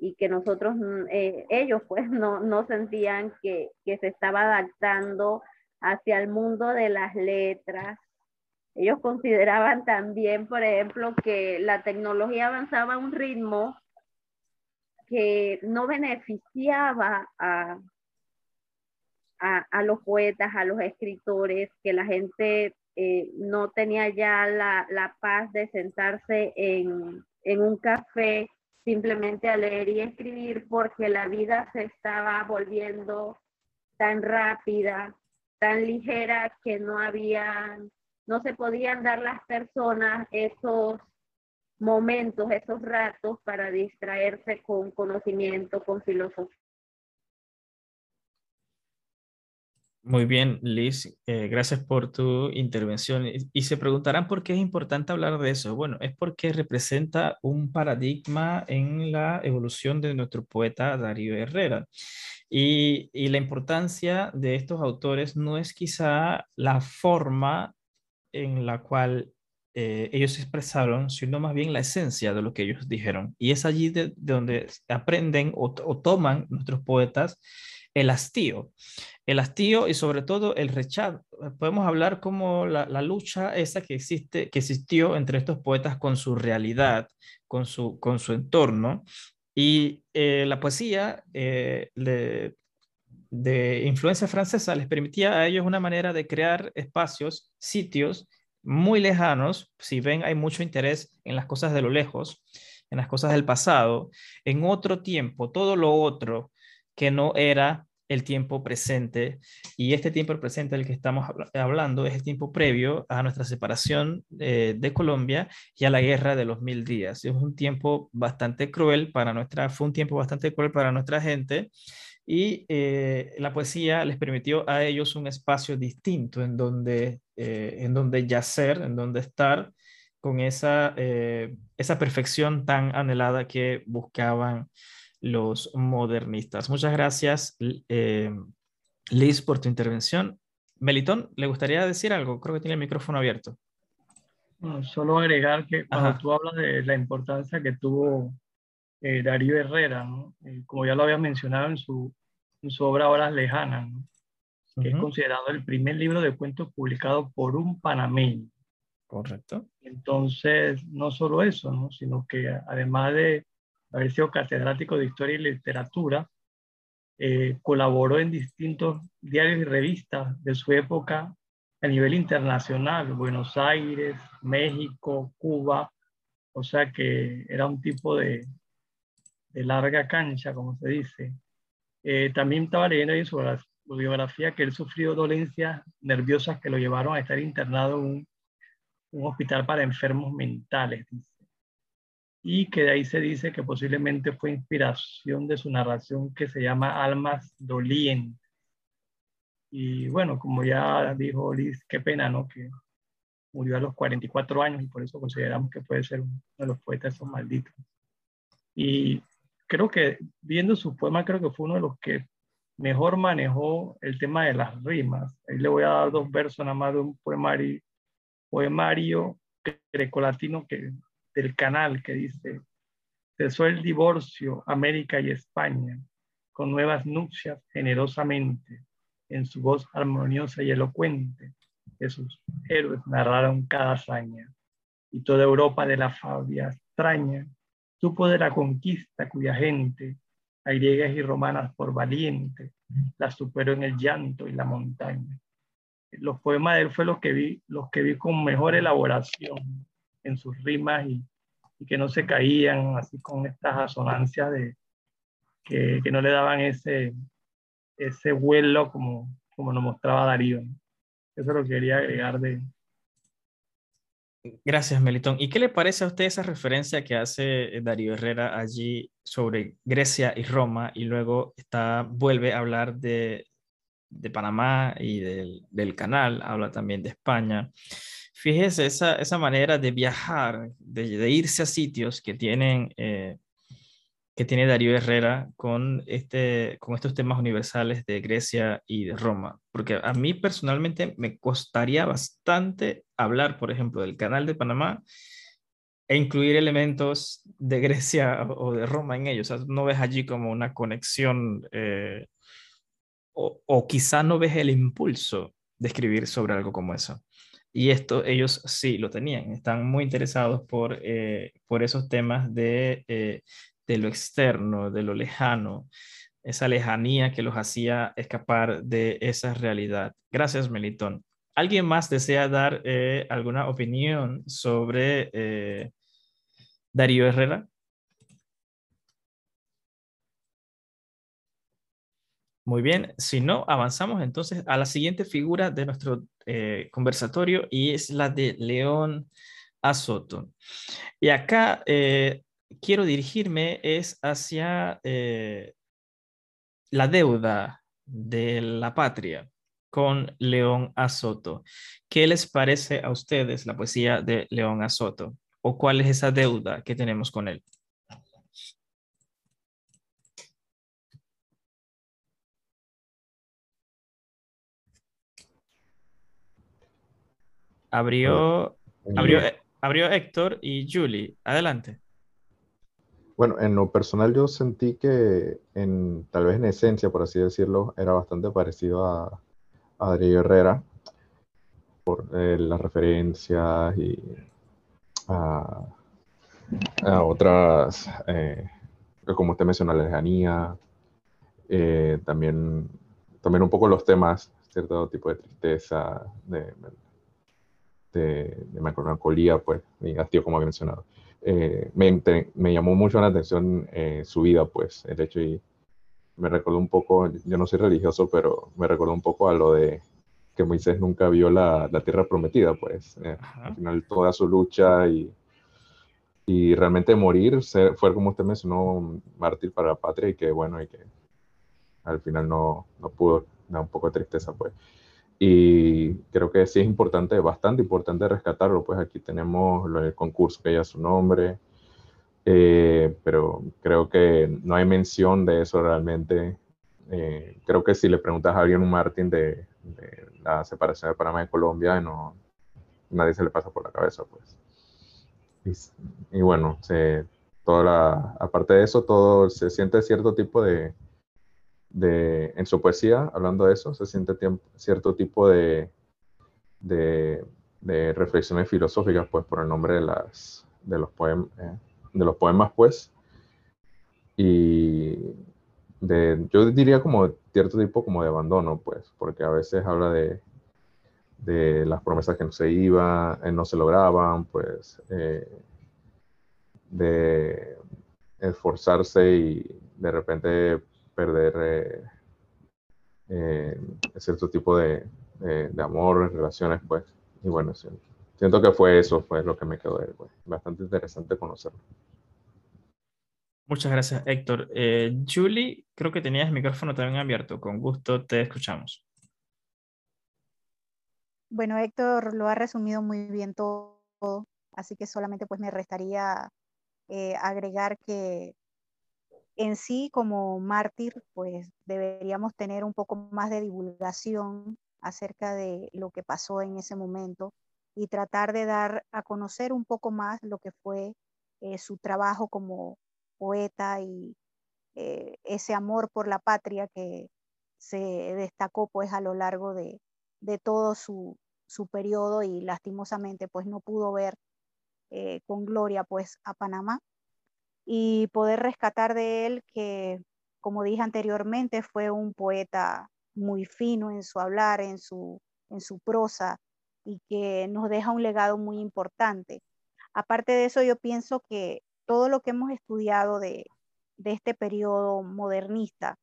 y que nosotros, mm, eh, ellos pues <laughs> no, no sentían que, que, se estaba adaptando hacia el mundo de las letras. Ellos consideraban también, por ejemplo, que la tecnología avanzaba a un ritmo que no beneficiaba a, a, los poetas, a los escritores, que la gente eh, no tenía ya la, la paz de sentarse en, en, un café simplemente a leer y escribir porque la vida se estaba volviendo tan rápida, tan ligera que no había, no se podían dar las personas esos momentos, esos ratos para distraerse con conocimiento, con filosofía. Muy bien, Liz, eh, gracias por tu intervención. Y se preguntarán por qué es importante hablar de eso. Bueno, es porque representa un paradigma en la evolución de nuestro poeta Darío Herrera. Y, la importancia de estos autores no es quizá la forma en la cual eh, ellos expresaron, sino más bien la esencia de lo que ellos dijeron. Y es allí de, donde aprenden o, toman nuestros poetas el hastío. El hastío y sobre todo el rechazo. Podemos hablar como la, la, lucha esa que, existe, que existió entre estos poetas con su realidad, con su, con su entorno, y eh, la poesía eh, de influencia francesa les permitía a ellos una manera de crear espacios, sitios muy lejanos. Si ven, hay mucho interés en las cosas de lo lejos, en las cosas del pasado, en otro tiempo, todo lo otro que no era el tiempo presente. Y este tiempo presente del que estamos hablando es el tiempo previo a nuestra separación eh, de Colombia y a la guerra de los mil días. Es un tiempo bastante cruel para nuestra, fue un tiempo bastante cruel para nuestra gente. Y eh, la poesía les permitió a ellos un espacio distinto en donde, eh, en donde yacer, en donde estar con esa, esa perfección tan anhelada que buscaban los modernistas. Muchas gracias, eh, Liz, por tu intervención. Melitón, ¿le gustaría decir algo? Creo que tiene el micrófono abierto. solo agregar que cuando tú hablas de la importancia que tuvo eh, Darío Herrera, eh, como ya lo había mencionado en su, en su obra Horas Lejanas, que es considerado el primer libro de cuentos publicado por un panameño. Correcto. Entonces, no solo eso, sino que además de haber sido catedrático de Historia y Literatura, eh, colaboró en distintos diarios y revistas de su época a nivel internacional, Buenos Aires, México, Cuba, o sea que era un tipo de, larga cancha, como se dice. Eh, también estaba leyendo ahí sobre su biografía que él sufrió dolencias nerviosas que lo llevaron a estar internado en un, un hospital para enfermos mentales, y que de ahí se dice que posiblemente fue inspiración de su narración que se llama Almas Dolientes. Y bueno, como ya dijo Liz, qué pena, ¿no? Que murió a los 44 años y por eso consideramos que puede ser uno de los poetas esos malditos. Y creo que viendo su poema, creo que fue uno de los que mejor manejó el tema de las rimas. Ahí le voy a dar dos versos nada más de un poemario, poemario grecolatino que del canal que dice, Cesó el divorcio América y España, con nuevas nupcias generosamente, en su voz armoniosa y elocuente, que sus héroes narraron cada hazaña, y toda Europa de la fabia extraña supo de la conquista cuya gente, a griegas y romanas por valiente, la superó en el llanto y la montaña. Los poemas de él fue los que vi, los que vi con mejor elaboración en sus rimas y, que no se caían así con estas asonancias de que, no le daban ese, ese vuelo como, como nos mostraba Darío. Eso lo quería agregar de, Gracias, Melitón. ¿Y qué le parece a usted esa referencia que hace eh, Darío Herrera allí sobre Grecia y Roma y luego está, vuelve a hablar de, Panamá y del, canal, habla también de España? Fíjese esa, esa manera de viajar, de, irse a sitios que tienen eh, que tiene Darío Herrera con, este, con estos temas universales de Grecia y de Roma. Porque a mí personalmente me costaría bastante hablar, por ejemplo, del canal de Panamá e incluir elementos de Grecia <laughs> o de Roma en ellos. O sea, no ves allí como una conexión eh, o, o quizá no ves el impulso de escribir sobre algo como eso. Y esto ellos sí lo tenían, están muy interesados por, eh, por esos temas de eh, de lo externo, de lo lejano, esa lejanía que los hacía escapar de esa realidad. Gracias, Melitón. ¿Alguien más desea dar eh, alguna opinión sobre Darío Herrera? Muy bien, si no, avanzamos entonces a la siguiente figura de nuestro eh, conversatorio y es la de León Azoto. Y acá quiero dirigirme es hacia eh, la deuda de la patria con León Azoto. ¿Qué les parece a ustedes la poesía de León Azoto? ¿O cuál es esa deuda que tenemos con él? Abrió, abrió, abrió Héctor y Julie. Adelante. Bueno, en lo personal yo sentí que en, tal vez en esencia, por así decirlo, era bastante parecido a, a Herrera por eh, las referencias y a, otras, eh, como usted mencionó, la lejanía, eh, también, también un poco los temas, cierto tipo de tristeza, de, de, de melancolía, pues, y hastío, como había mencionado. Eh, me, me, llamó mucho la atención eh, su vida, pues, el hecho y me recordó un poco, yo no soy religioso, pero me recordó un poco a lo de que Moisés nunca vio la, la tierra prometida, pues, eh, al final toda su lucha y, y realmente morir fue como usted mencionó, mártir para la patria y que bueno, y que al final no, no pudo, da un poco de tristeza, pues. Y creo que sí es importante, bastante importante rescatarlo, pues aquí tenemos el concurso que ya su nombre, eh, pero creo que no hay mención de eso realmente. Eh, creo que si le preguntas a alguien un Martín de, la separación de Panamá y Colombia, no, nadie se le pasa por la cabeza, pues. Y, bueno, se, toda la, aparte de eso, todo se siente cierto tipo de, de, en su poesía, hablando de eso, se siente cierto tipo de, de, reflexiones filosóficas, pues, por el nombre de, las, de, los, poem, eh, de los poemas, pues, y de, yo diría como cierto tipo como de abandono, pues, porque a veces habla de, de las promesas que no se iban, eh, no se lograban, pues, eh, de esforzarse y de repente perder eh, eh, cierto tipo de, de, amor, relaciones, pues. Y bueno, siento que fue eso, fue lo que me quedó de él, pues. Bastante interesante conocerlo. Muchas gracias, Héctor. Eh, Julie, creo que tenías el micrófono también abierto. Con gusto te escuchamos. Bueno, Héctor lo ha resumido muy bien todo, así que solamente pues me restaría agregar que en sí, como mártir, pues deberíamos tener un poco más de divulgación acerca de lo que pasó en ese momento y tratar de dar a conocer un poco más lo que fue eh, su trabajo como poeta y ese amor por la patria que se destacó pues a lo largo de, todo su, su, periodo y lastimosamente pues no pudo ver con gloria pues a Panamá y poder rescatar de él que como dije anteriormente fue un poeta muy fino en su hablar, en su, en su prosa y que nos deja un legado muy importante. Aparte de eso, yo pienso que todo lo que hemos estudiado de, este periodo modernista,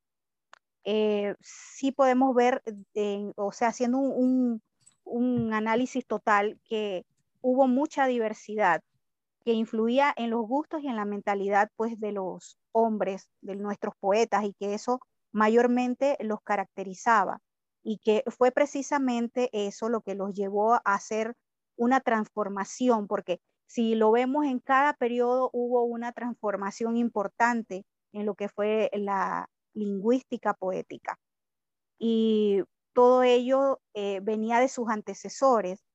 eh, sí podemos ver, o sea, haciendo un, análisis total, que hubo mucha diversidad que influía en los gustos y en la mentalidad pues de los hombres, de nuestros poetas y que eso mayormente los caracterizaba y que fue precisamente eso lo que los llevó a hacer una transformación, porque si lo vemos en cada periodo hubo una transformación importante en lo que fue la lingüística poética. Y todo ello eh, venía de sus antecesores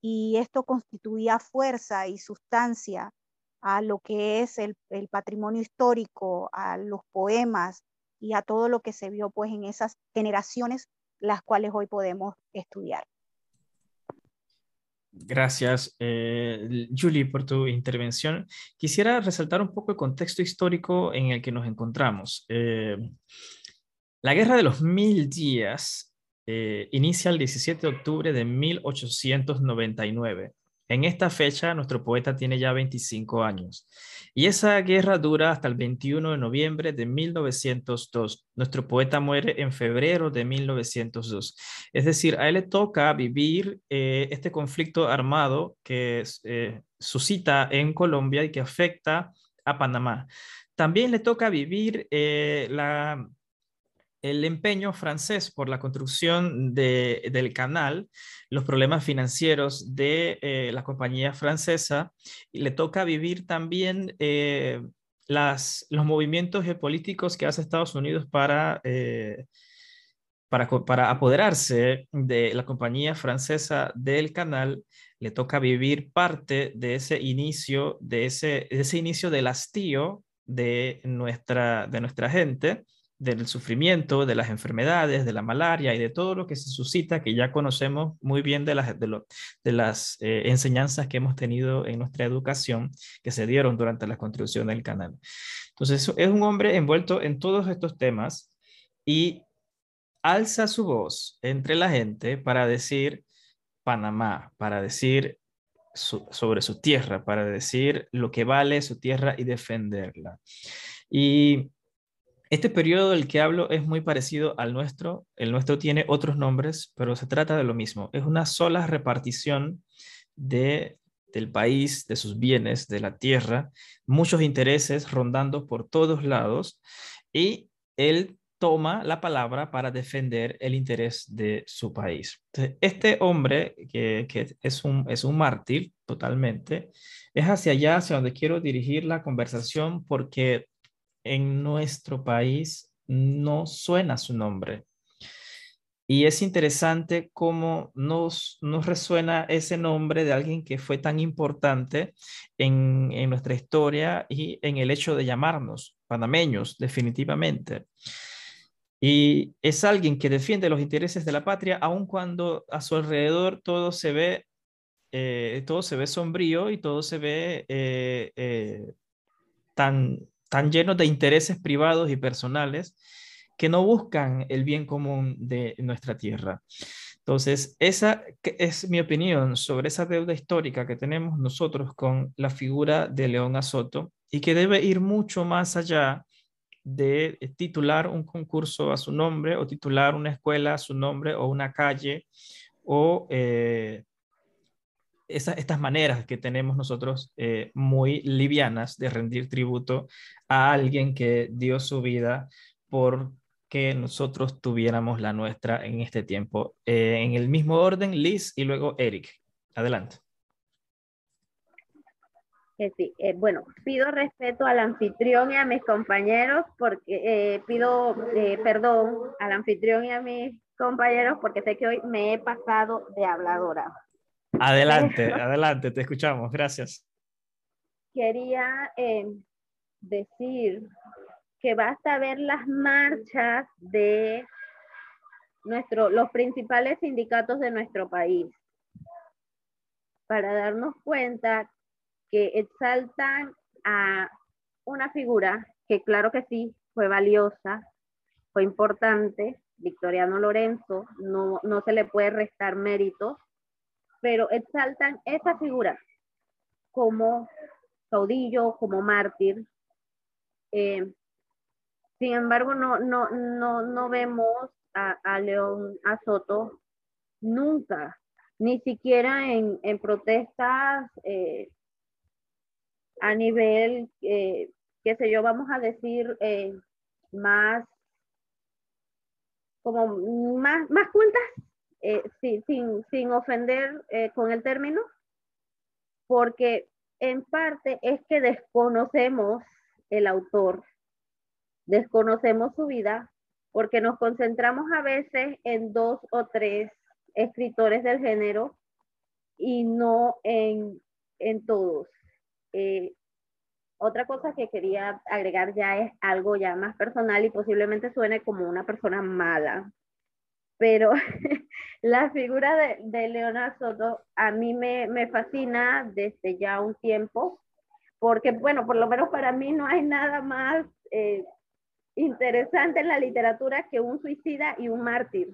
y esto constituía fuerza y sustancia a lo que es el, patrimonio histórico, a los poemas, y a todo lo que se vio pues en esas generaciones las cuales hoy podemos estudiar. Gracias, eh, Julie, por tu intervención. Quisiera resaltar un poco el contexto histórico en el que nos encontramos. Eh, la Guerra de los Mil Días eh, inicia el 17 de octubre de 1899 en esta fecha, nuestro poeta tiene ya 25 años y esa guerra dura hasta el 21 de noviembre de 1902. Nuestro poeta muere en febrero de 1902. Es decir, a él le toca vivir eh, este conflicto armado que eh, suscita en Colombia y que afecta a Panamá. También le toca vivir eh, la el empeño francés por la construcción del canal, los problemas financieros de eh, la compañía francesa, le toca vivir también eh, los movimientos geopolíticos que hace Estados Unidos para, eh, para, apoderarse de la compañía francesa del canal, le toca vivir parte de ese inicio, de ese inicio del hastío de nuestra, de nuestra gente del sufrimiento, de las enfermedades, de la malaria y de todo lo que se suscita, que ya conocemos muy bien de las, de, las eh, enseñanzas que hemos tenido en nuestra educación que se dieron durante la construcción del canal. Entonces, es un hombre envuelto en todos estos temas y alza su voz entre la gente para decir Panamá, para decir sobre su tierra, para decir lo que vale su tierra y defenderla. Y este periodo del que hablo es muy parecido al nuestro. El nuestro tiene otros nombres, pero se trata de lo mismo. Es una sola repartición de, del país, de sus bienes, de la tierra, muchos intereses rondando por todos lados y él toma la palabra para defender el interés de su país. este hombre, que, que, es, un, es un mártir totalmente, es hacia allá, hacia donde quiero dirigir la conversación porque en nuestro país no suena su nombre. Y es interesante cómo nos, nos resuena ese nombre de alguien que fue tan importante en, en nuestra historia y en el hecho de llamarnos panameños, definitivamente. Y es alguien que defiende los intereses de la patria, aun cuando a su alrededor todo se ve, eh, todo se ve sombrío y todo se ve eh, eh, tan, tan llenos de intereses privados y personales que no buscan el bien común de nuestra tierra. Entonces, esa es mi opinión sobre esa deuda histórica que tenemos nosotros con la figura de León Azoto y que debe ir mucho más allá de titular un concurso a su nombre o titular una escuela a su nombre o una calle o eh, estas maneras que tenemos nosotros eh, muy livianas de rendir tributo a alguien que dio su vida por que nosotros tuviéramos la nuestra en este tiempo. Eh, en el mismo orden, Liz y luego Eric. Adelante. Eh, sí, bueno, pido respeto al anfitrión y a mis compañeros porque pido perdón al anfitrión y a mis compañeros porque sé que hoy me he pasado de habladora. Adelante, adelante, te escuchamos, gracias. Quería eh, decir que basta ver las marchas de nuestro, los principales sindicatos de nuestro país para darnos cuenta que exaltan a una figura que claro que sí, fue valiosa, fue importante, Victoriano Lorenzo, no, no se le puede restar mérito, pero exaltan esa figura como caudillo, como mártir. Eh, sin embargo, no, no, no, no vemos a, León a Soto nunca, ni siquiera en, protestas eh, a nivel, eh, qué sé yo, vamos a decir, más, como más, más cuentas, sin, sin, ofender con el término, porque en parte es que desconocemos el autor, desconocemos su vida, porque nos concentramos a veces en dos o tres escritores del género y no en, todos. Eh, otra cosa que quería agregar ya es algo ya más personal y posiblemente suene como una persona mala, pero <laughs> la figura de, de Soto a mí me, fascina desde ya un tiempo, porque bueno, por lo menos para mí no hay nada más eh, interesante en la literatura que un suicida y un mártir.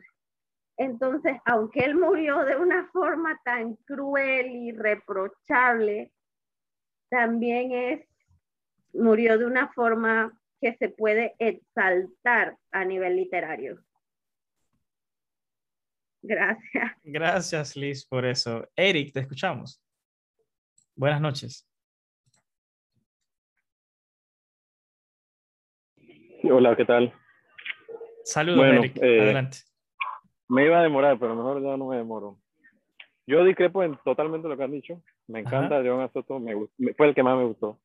Entonces, aunque él murió de una forma tan cruel y reprochable, también es, murió de una forma que se puede exaltar a nivel literario. Gracias. Gracias, Liz, por eso. Eric, te escuchamos. Buenas noches. Hola, ¿qué tal? Saludos, Eric. Eh, Adelante. Me iba a demorar, pero mejor ya no me demoro. Yo discrepo en totalmente lo que han dicho. Me encanta John Asoto, me, fue el que más me gustó.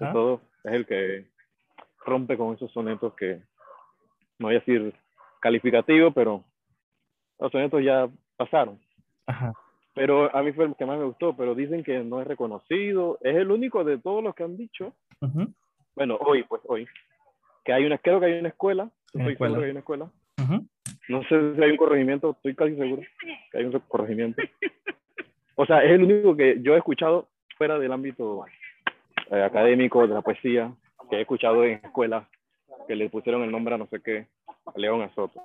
De todo, es el que rompe con esos sonetos que, no voy a decir calificativo, pero los sonetos ya pasaron. Pero a mí fue el que más me gustó, pero dicen que no es reconocido. Es el único de todos los que han dicho. Bueno, hoy, pues hoy, que hay una, creo que hay una escuela, estoy seguro que hay una escuela. No sé si hay un corregimiento, estoy casi seguro que hay un corregimiento. O sea, es el único que yo he escuchado fuera del ámbito eh, académico, de la poesía, que he escuchado en escuelas que le pusieron el nombre a no sé qué, a León Azoto.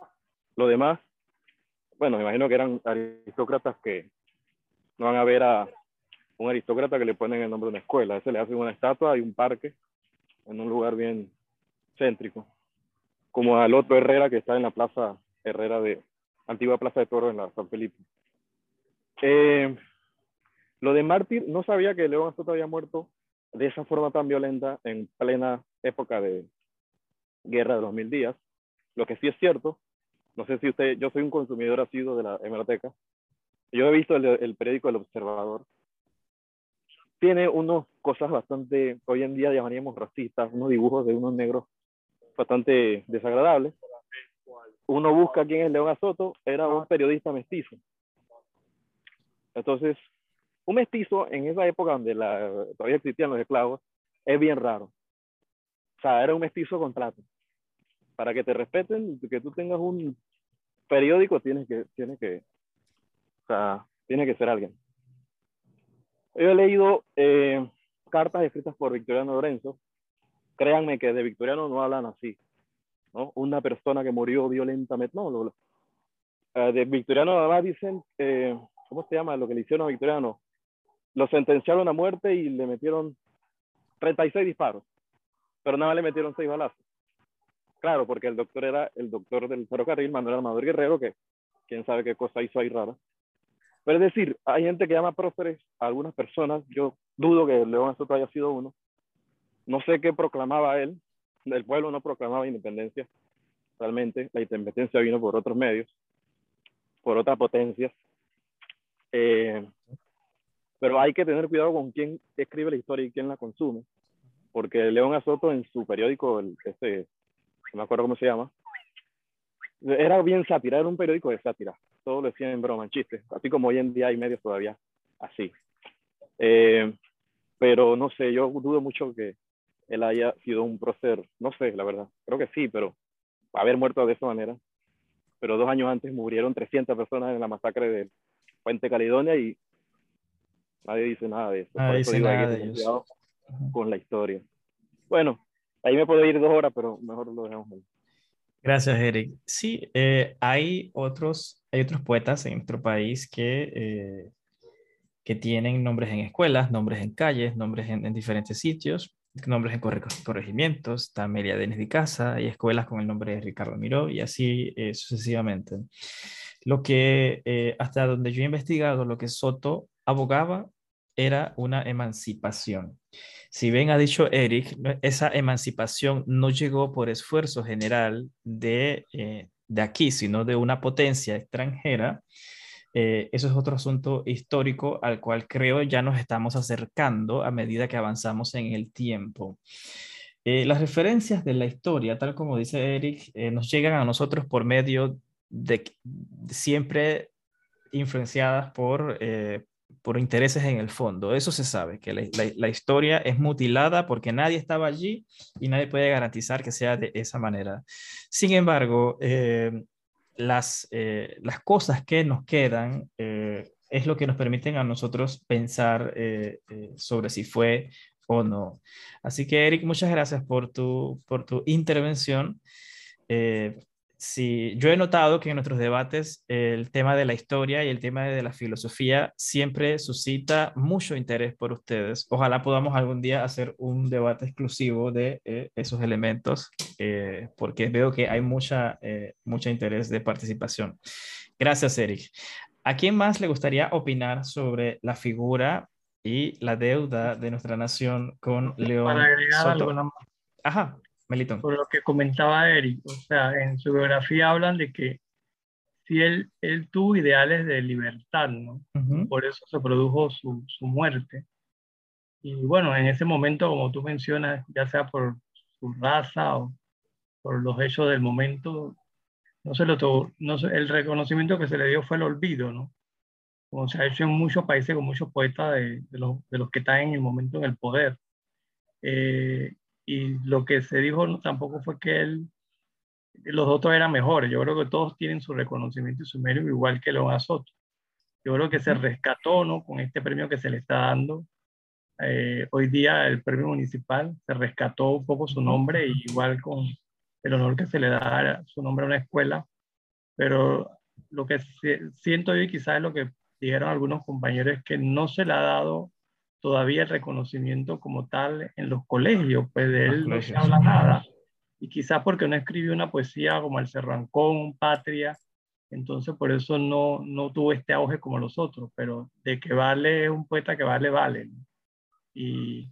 Lo demás, bueno, me imagino que eran aristócratas que no van a ver a un aristócrata que le ponen el nombre de una escuela. A ese le hacen una estatua y un parque en un lugar bien céntrico, como al otro Herrera que está en la plaza Herrera de antigua plaza de Toro en la San Felipe. Eh, lo de Mártir, no sabía que León Azoto había muerto de esa forma tan violenta en plena época de guerra de los mil días. Lo que sí es cierto, no sé si usted, yo soy un consumidor asiduo de la hemeroteca. Yo he visto el, el periódico El Observador. Tiene unas cosas bastante, hoy en día llamaríamos racistas, unos dibujos de unos negros bastante desagradable. Uno busca quién es León Azoto, era un periodista mestizo. Entonces, un mestizo en esa época donde la, todavía existían los esclavos, es bien raro. O sea, era un mestizo con trato. Para que te respeten, que tú tengas un periódico, tienes que, tienes que, o sea, tiene que ser alguien. Yo he leído eh, cartas escritas por Victoriano Lorenzo, créanme que de Victoriano no hablan así, ¿no? Una persona que murió violentamente, no, eh, de Victoriano nada más dicen, eh, ¿cómo se llama? Lo que le hicieron a Victoriano. Lo sentenciaron a muerte y le metieron 36 disparos, pero nada le metieron 6 balazos. Claro, porque el doctor era el doctor del ferrocarril, Manuel Armador Guerrero, que quién sabe qué cosa hizo ahí rara. Pero es decir, hay gente que llama próceres a algunas personas, yo dudo que León Azoto haya sido uno, no sé qué proclamaba él. El pueblo no proclamaba independencia. Realmente la independencia vino por otros medios, por otras potencias. Eh, pero hay que tener cuidado con quién escribe la historia y quién la consume. Porque León Azoto en su periódico, el, este, no me acuerdo cómo se llama, era bien sátira, era un periódico de sátira. Todo lo decían en broma, en chistes. Así como hoy en día hay medios todavía así. Eh, pero no sé, yo dudo mucho que él haya sido un prócer, no sé, la verdad, creo que sí, pero haber muerto de esa manera. Pero dos años antes murieron 300 personas en la masacre de Puente Caledonia y nadie dice nada de eso. Nadie dice nada de eso. Con la historia. Bueno, ahí me puedo ir dos horas, pero mejor lo dejamos ahí. Gracias, Eric. Sí, eh, hay, otros, hay otros poetas en nuestro país que, eh, que tienen nombres en escuelas, nombres en calles, nombres en, diferentes sitios, nombres en corregimientos, está Denis de Casa, hay escuelas con el nombre de Ricardo Miró y así eh, sucesivamente. Lo que, hasta donde yo he investigado, lo que Soto abogaba era una emancipación. Si bien ha dicho Eric, esa emancipación no llegó por esfuerzo general de, eh, de aquí, sino de una potencia extranjera. Eh, eso es otro asunto histórico al cual creo ya nos estamos acercando a medida que avanzamos en el tiempo. Eh, las referencias de la historia, tal como dice Eric, nos llegan a nosotros por medio de, siempre influenciadas por, por intereses en el fondo. Eso se sabe, que la, historia es mutilada porque nadie estaba allí y nadie puede garantizar que sea de esa manera. Sin embargo, eh, las, eh, las cosas que nos quedan eh, es lo que nos permiten a nosotros pensar sobre si fue o no. Así que, Eric, muchas gracias por tu, por tu intervención. Sí, yo he notado que en nuestros debates el tema de la historia y el tema de la filosofía siempre suscita mucho interés por ustedes. Ojalá podamos algún día hacer un debate exclusivo de eh, esos elementos, eh, porque veo que hay mucha, eh, mucho interés de participación. Gracias, Eric. ¿A quién más le gustaría opinar sobre la figura y la deuda de nuestra nación con León Para agregar Soto? Ajá. Por lo que comentaba Eric, o sea, en su biografía hablan de que si él, él tuvo ideales de libertad, ¿no? Por eso se produjo su, su, muerte. Y bueno, en ese momento, como tú mencionas, ya sea por su raza o por los hechos del momento, no se lo no el reconocimiento que se le dio fue el olvido, ¿no? Como se ha hecho en muchos países con muchos poetas de, de, los, de los que están en el momento en el poder. Eh, y lo que se dijo tampoco fue que él, los otros eran mejores. Yo creo que todos tienen su reconocimiento y su mérito, igual que León Azoto. Yo creo que se rescató ¿no? con este premio que se le está dando. Eh, hoy día el premio municipal se rescató un poco su nombre, igual con el honor que se le da su nombre a una escuela. Pero lo que siento yo y quizás es lo que dijeron algunos compañeros es que no se le ha dado todavía el reconocimiento como tal en los colegios, pues de él no se habla nada. Y quizás porque no escribió una poesía como el Cerrancón, Patria, entonces por eso no, no tuvo este auge como los otros, pero de que vale un poeta que vale, vale. Y,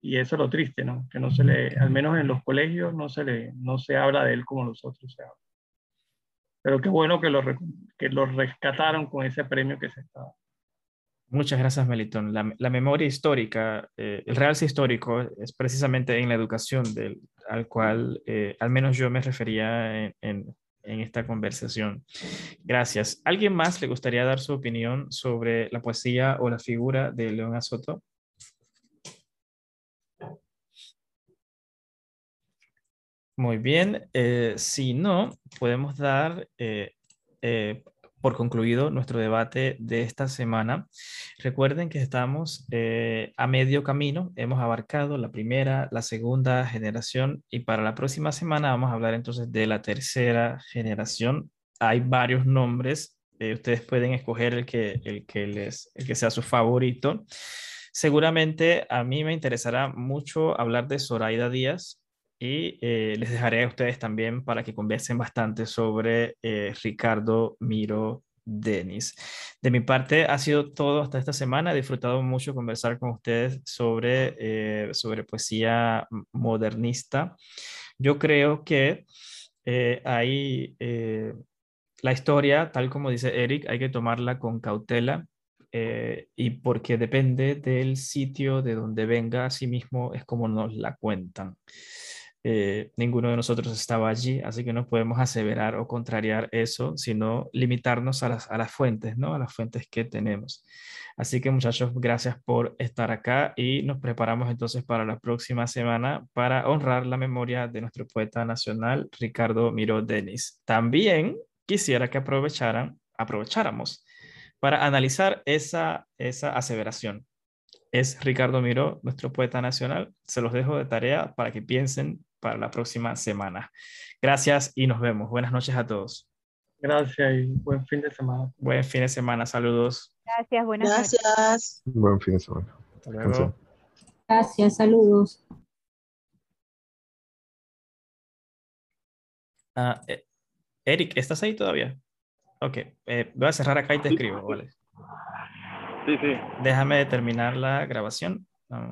y, eso es lo triste, ¿no? Que no se le, al menos en los colegios no se le, no se habla de él como los otros se habla. Pero qué bueno que lo, que lo rescataron con ese premio que se está Muchas gracias, Melitón. La, memoria histórica, eh, el realce histórico es precisamente en la educación del, al cual eh, al menos yo me refería en, esta conversación. Gracias. ¿Alguien más le gustaría dar su opinión sobre la poesía o la figura de León Azoto? Muy bien. Eh, si no, podemos dar por concluido nuestro debate de esta semana. Recuerden que estamos eh, a medio camino, hemos abarcado la primera, la segunda generación y para la próxima semana vamos a hablar entonces de la tercera generación. Hay varios nombres, eh, ustedes pueden escoger el que, el, que les, el que sea su favorito. Seguramente a mí me interesará mucho hablar de Zoraida Díaz, y eh, les dejaré a ustedes también para que conversen bastante sobre eh, Ricardo Miro Denis. De mi parte ha sido todo hasta esta semana. He disfrutado mucho conversar con ustedes sobre, eh, sobre poesía modernista. Yo creo que hay la historia, tal como dice Eric, hay que tomarla con cautela. y porque depende del sitio de donde venga, sí mismo es como nos la cuentan. Eh, ninguno de nosotros estaba allí, así que no podemos aseverar o contrariar eso, sino limitarnos a las, a las fuentes, ¿no? A las fuentes que tenemos. Así que muchachos, gracias por estar acá y nos preparamos entonces para la próxima semana para honrar la memoria de nuestro poeta nacional, Ricardo Miro Denis. También quisiera que aprovecharan, aprovecháramos para analizar esa, esa aseveración. Es Ricardo Miró, nuestro poeta nacional. Se los dejo de tarea para que piensen para la próxima semana. Gracias y nos vemos. Buenas noches a todos. Gracias y buen fin de semana. Buen fin de semana. Saludos. Gracias, buenas Gracias. Buen fin de semana. Hasta luego. Gracias, saludos. Ah, eh, Eric, ¿estás ahí todavía? Ok, eh, voy a cerrar acá y te escribo, ¿vale? Sí, sí. Déjame terminar la grabación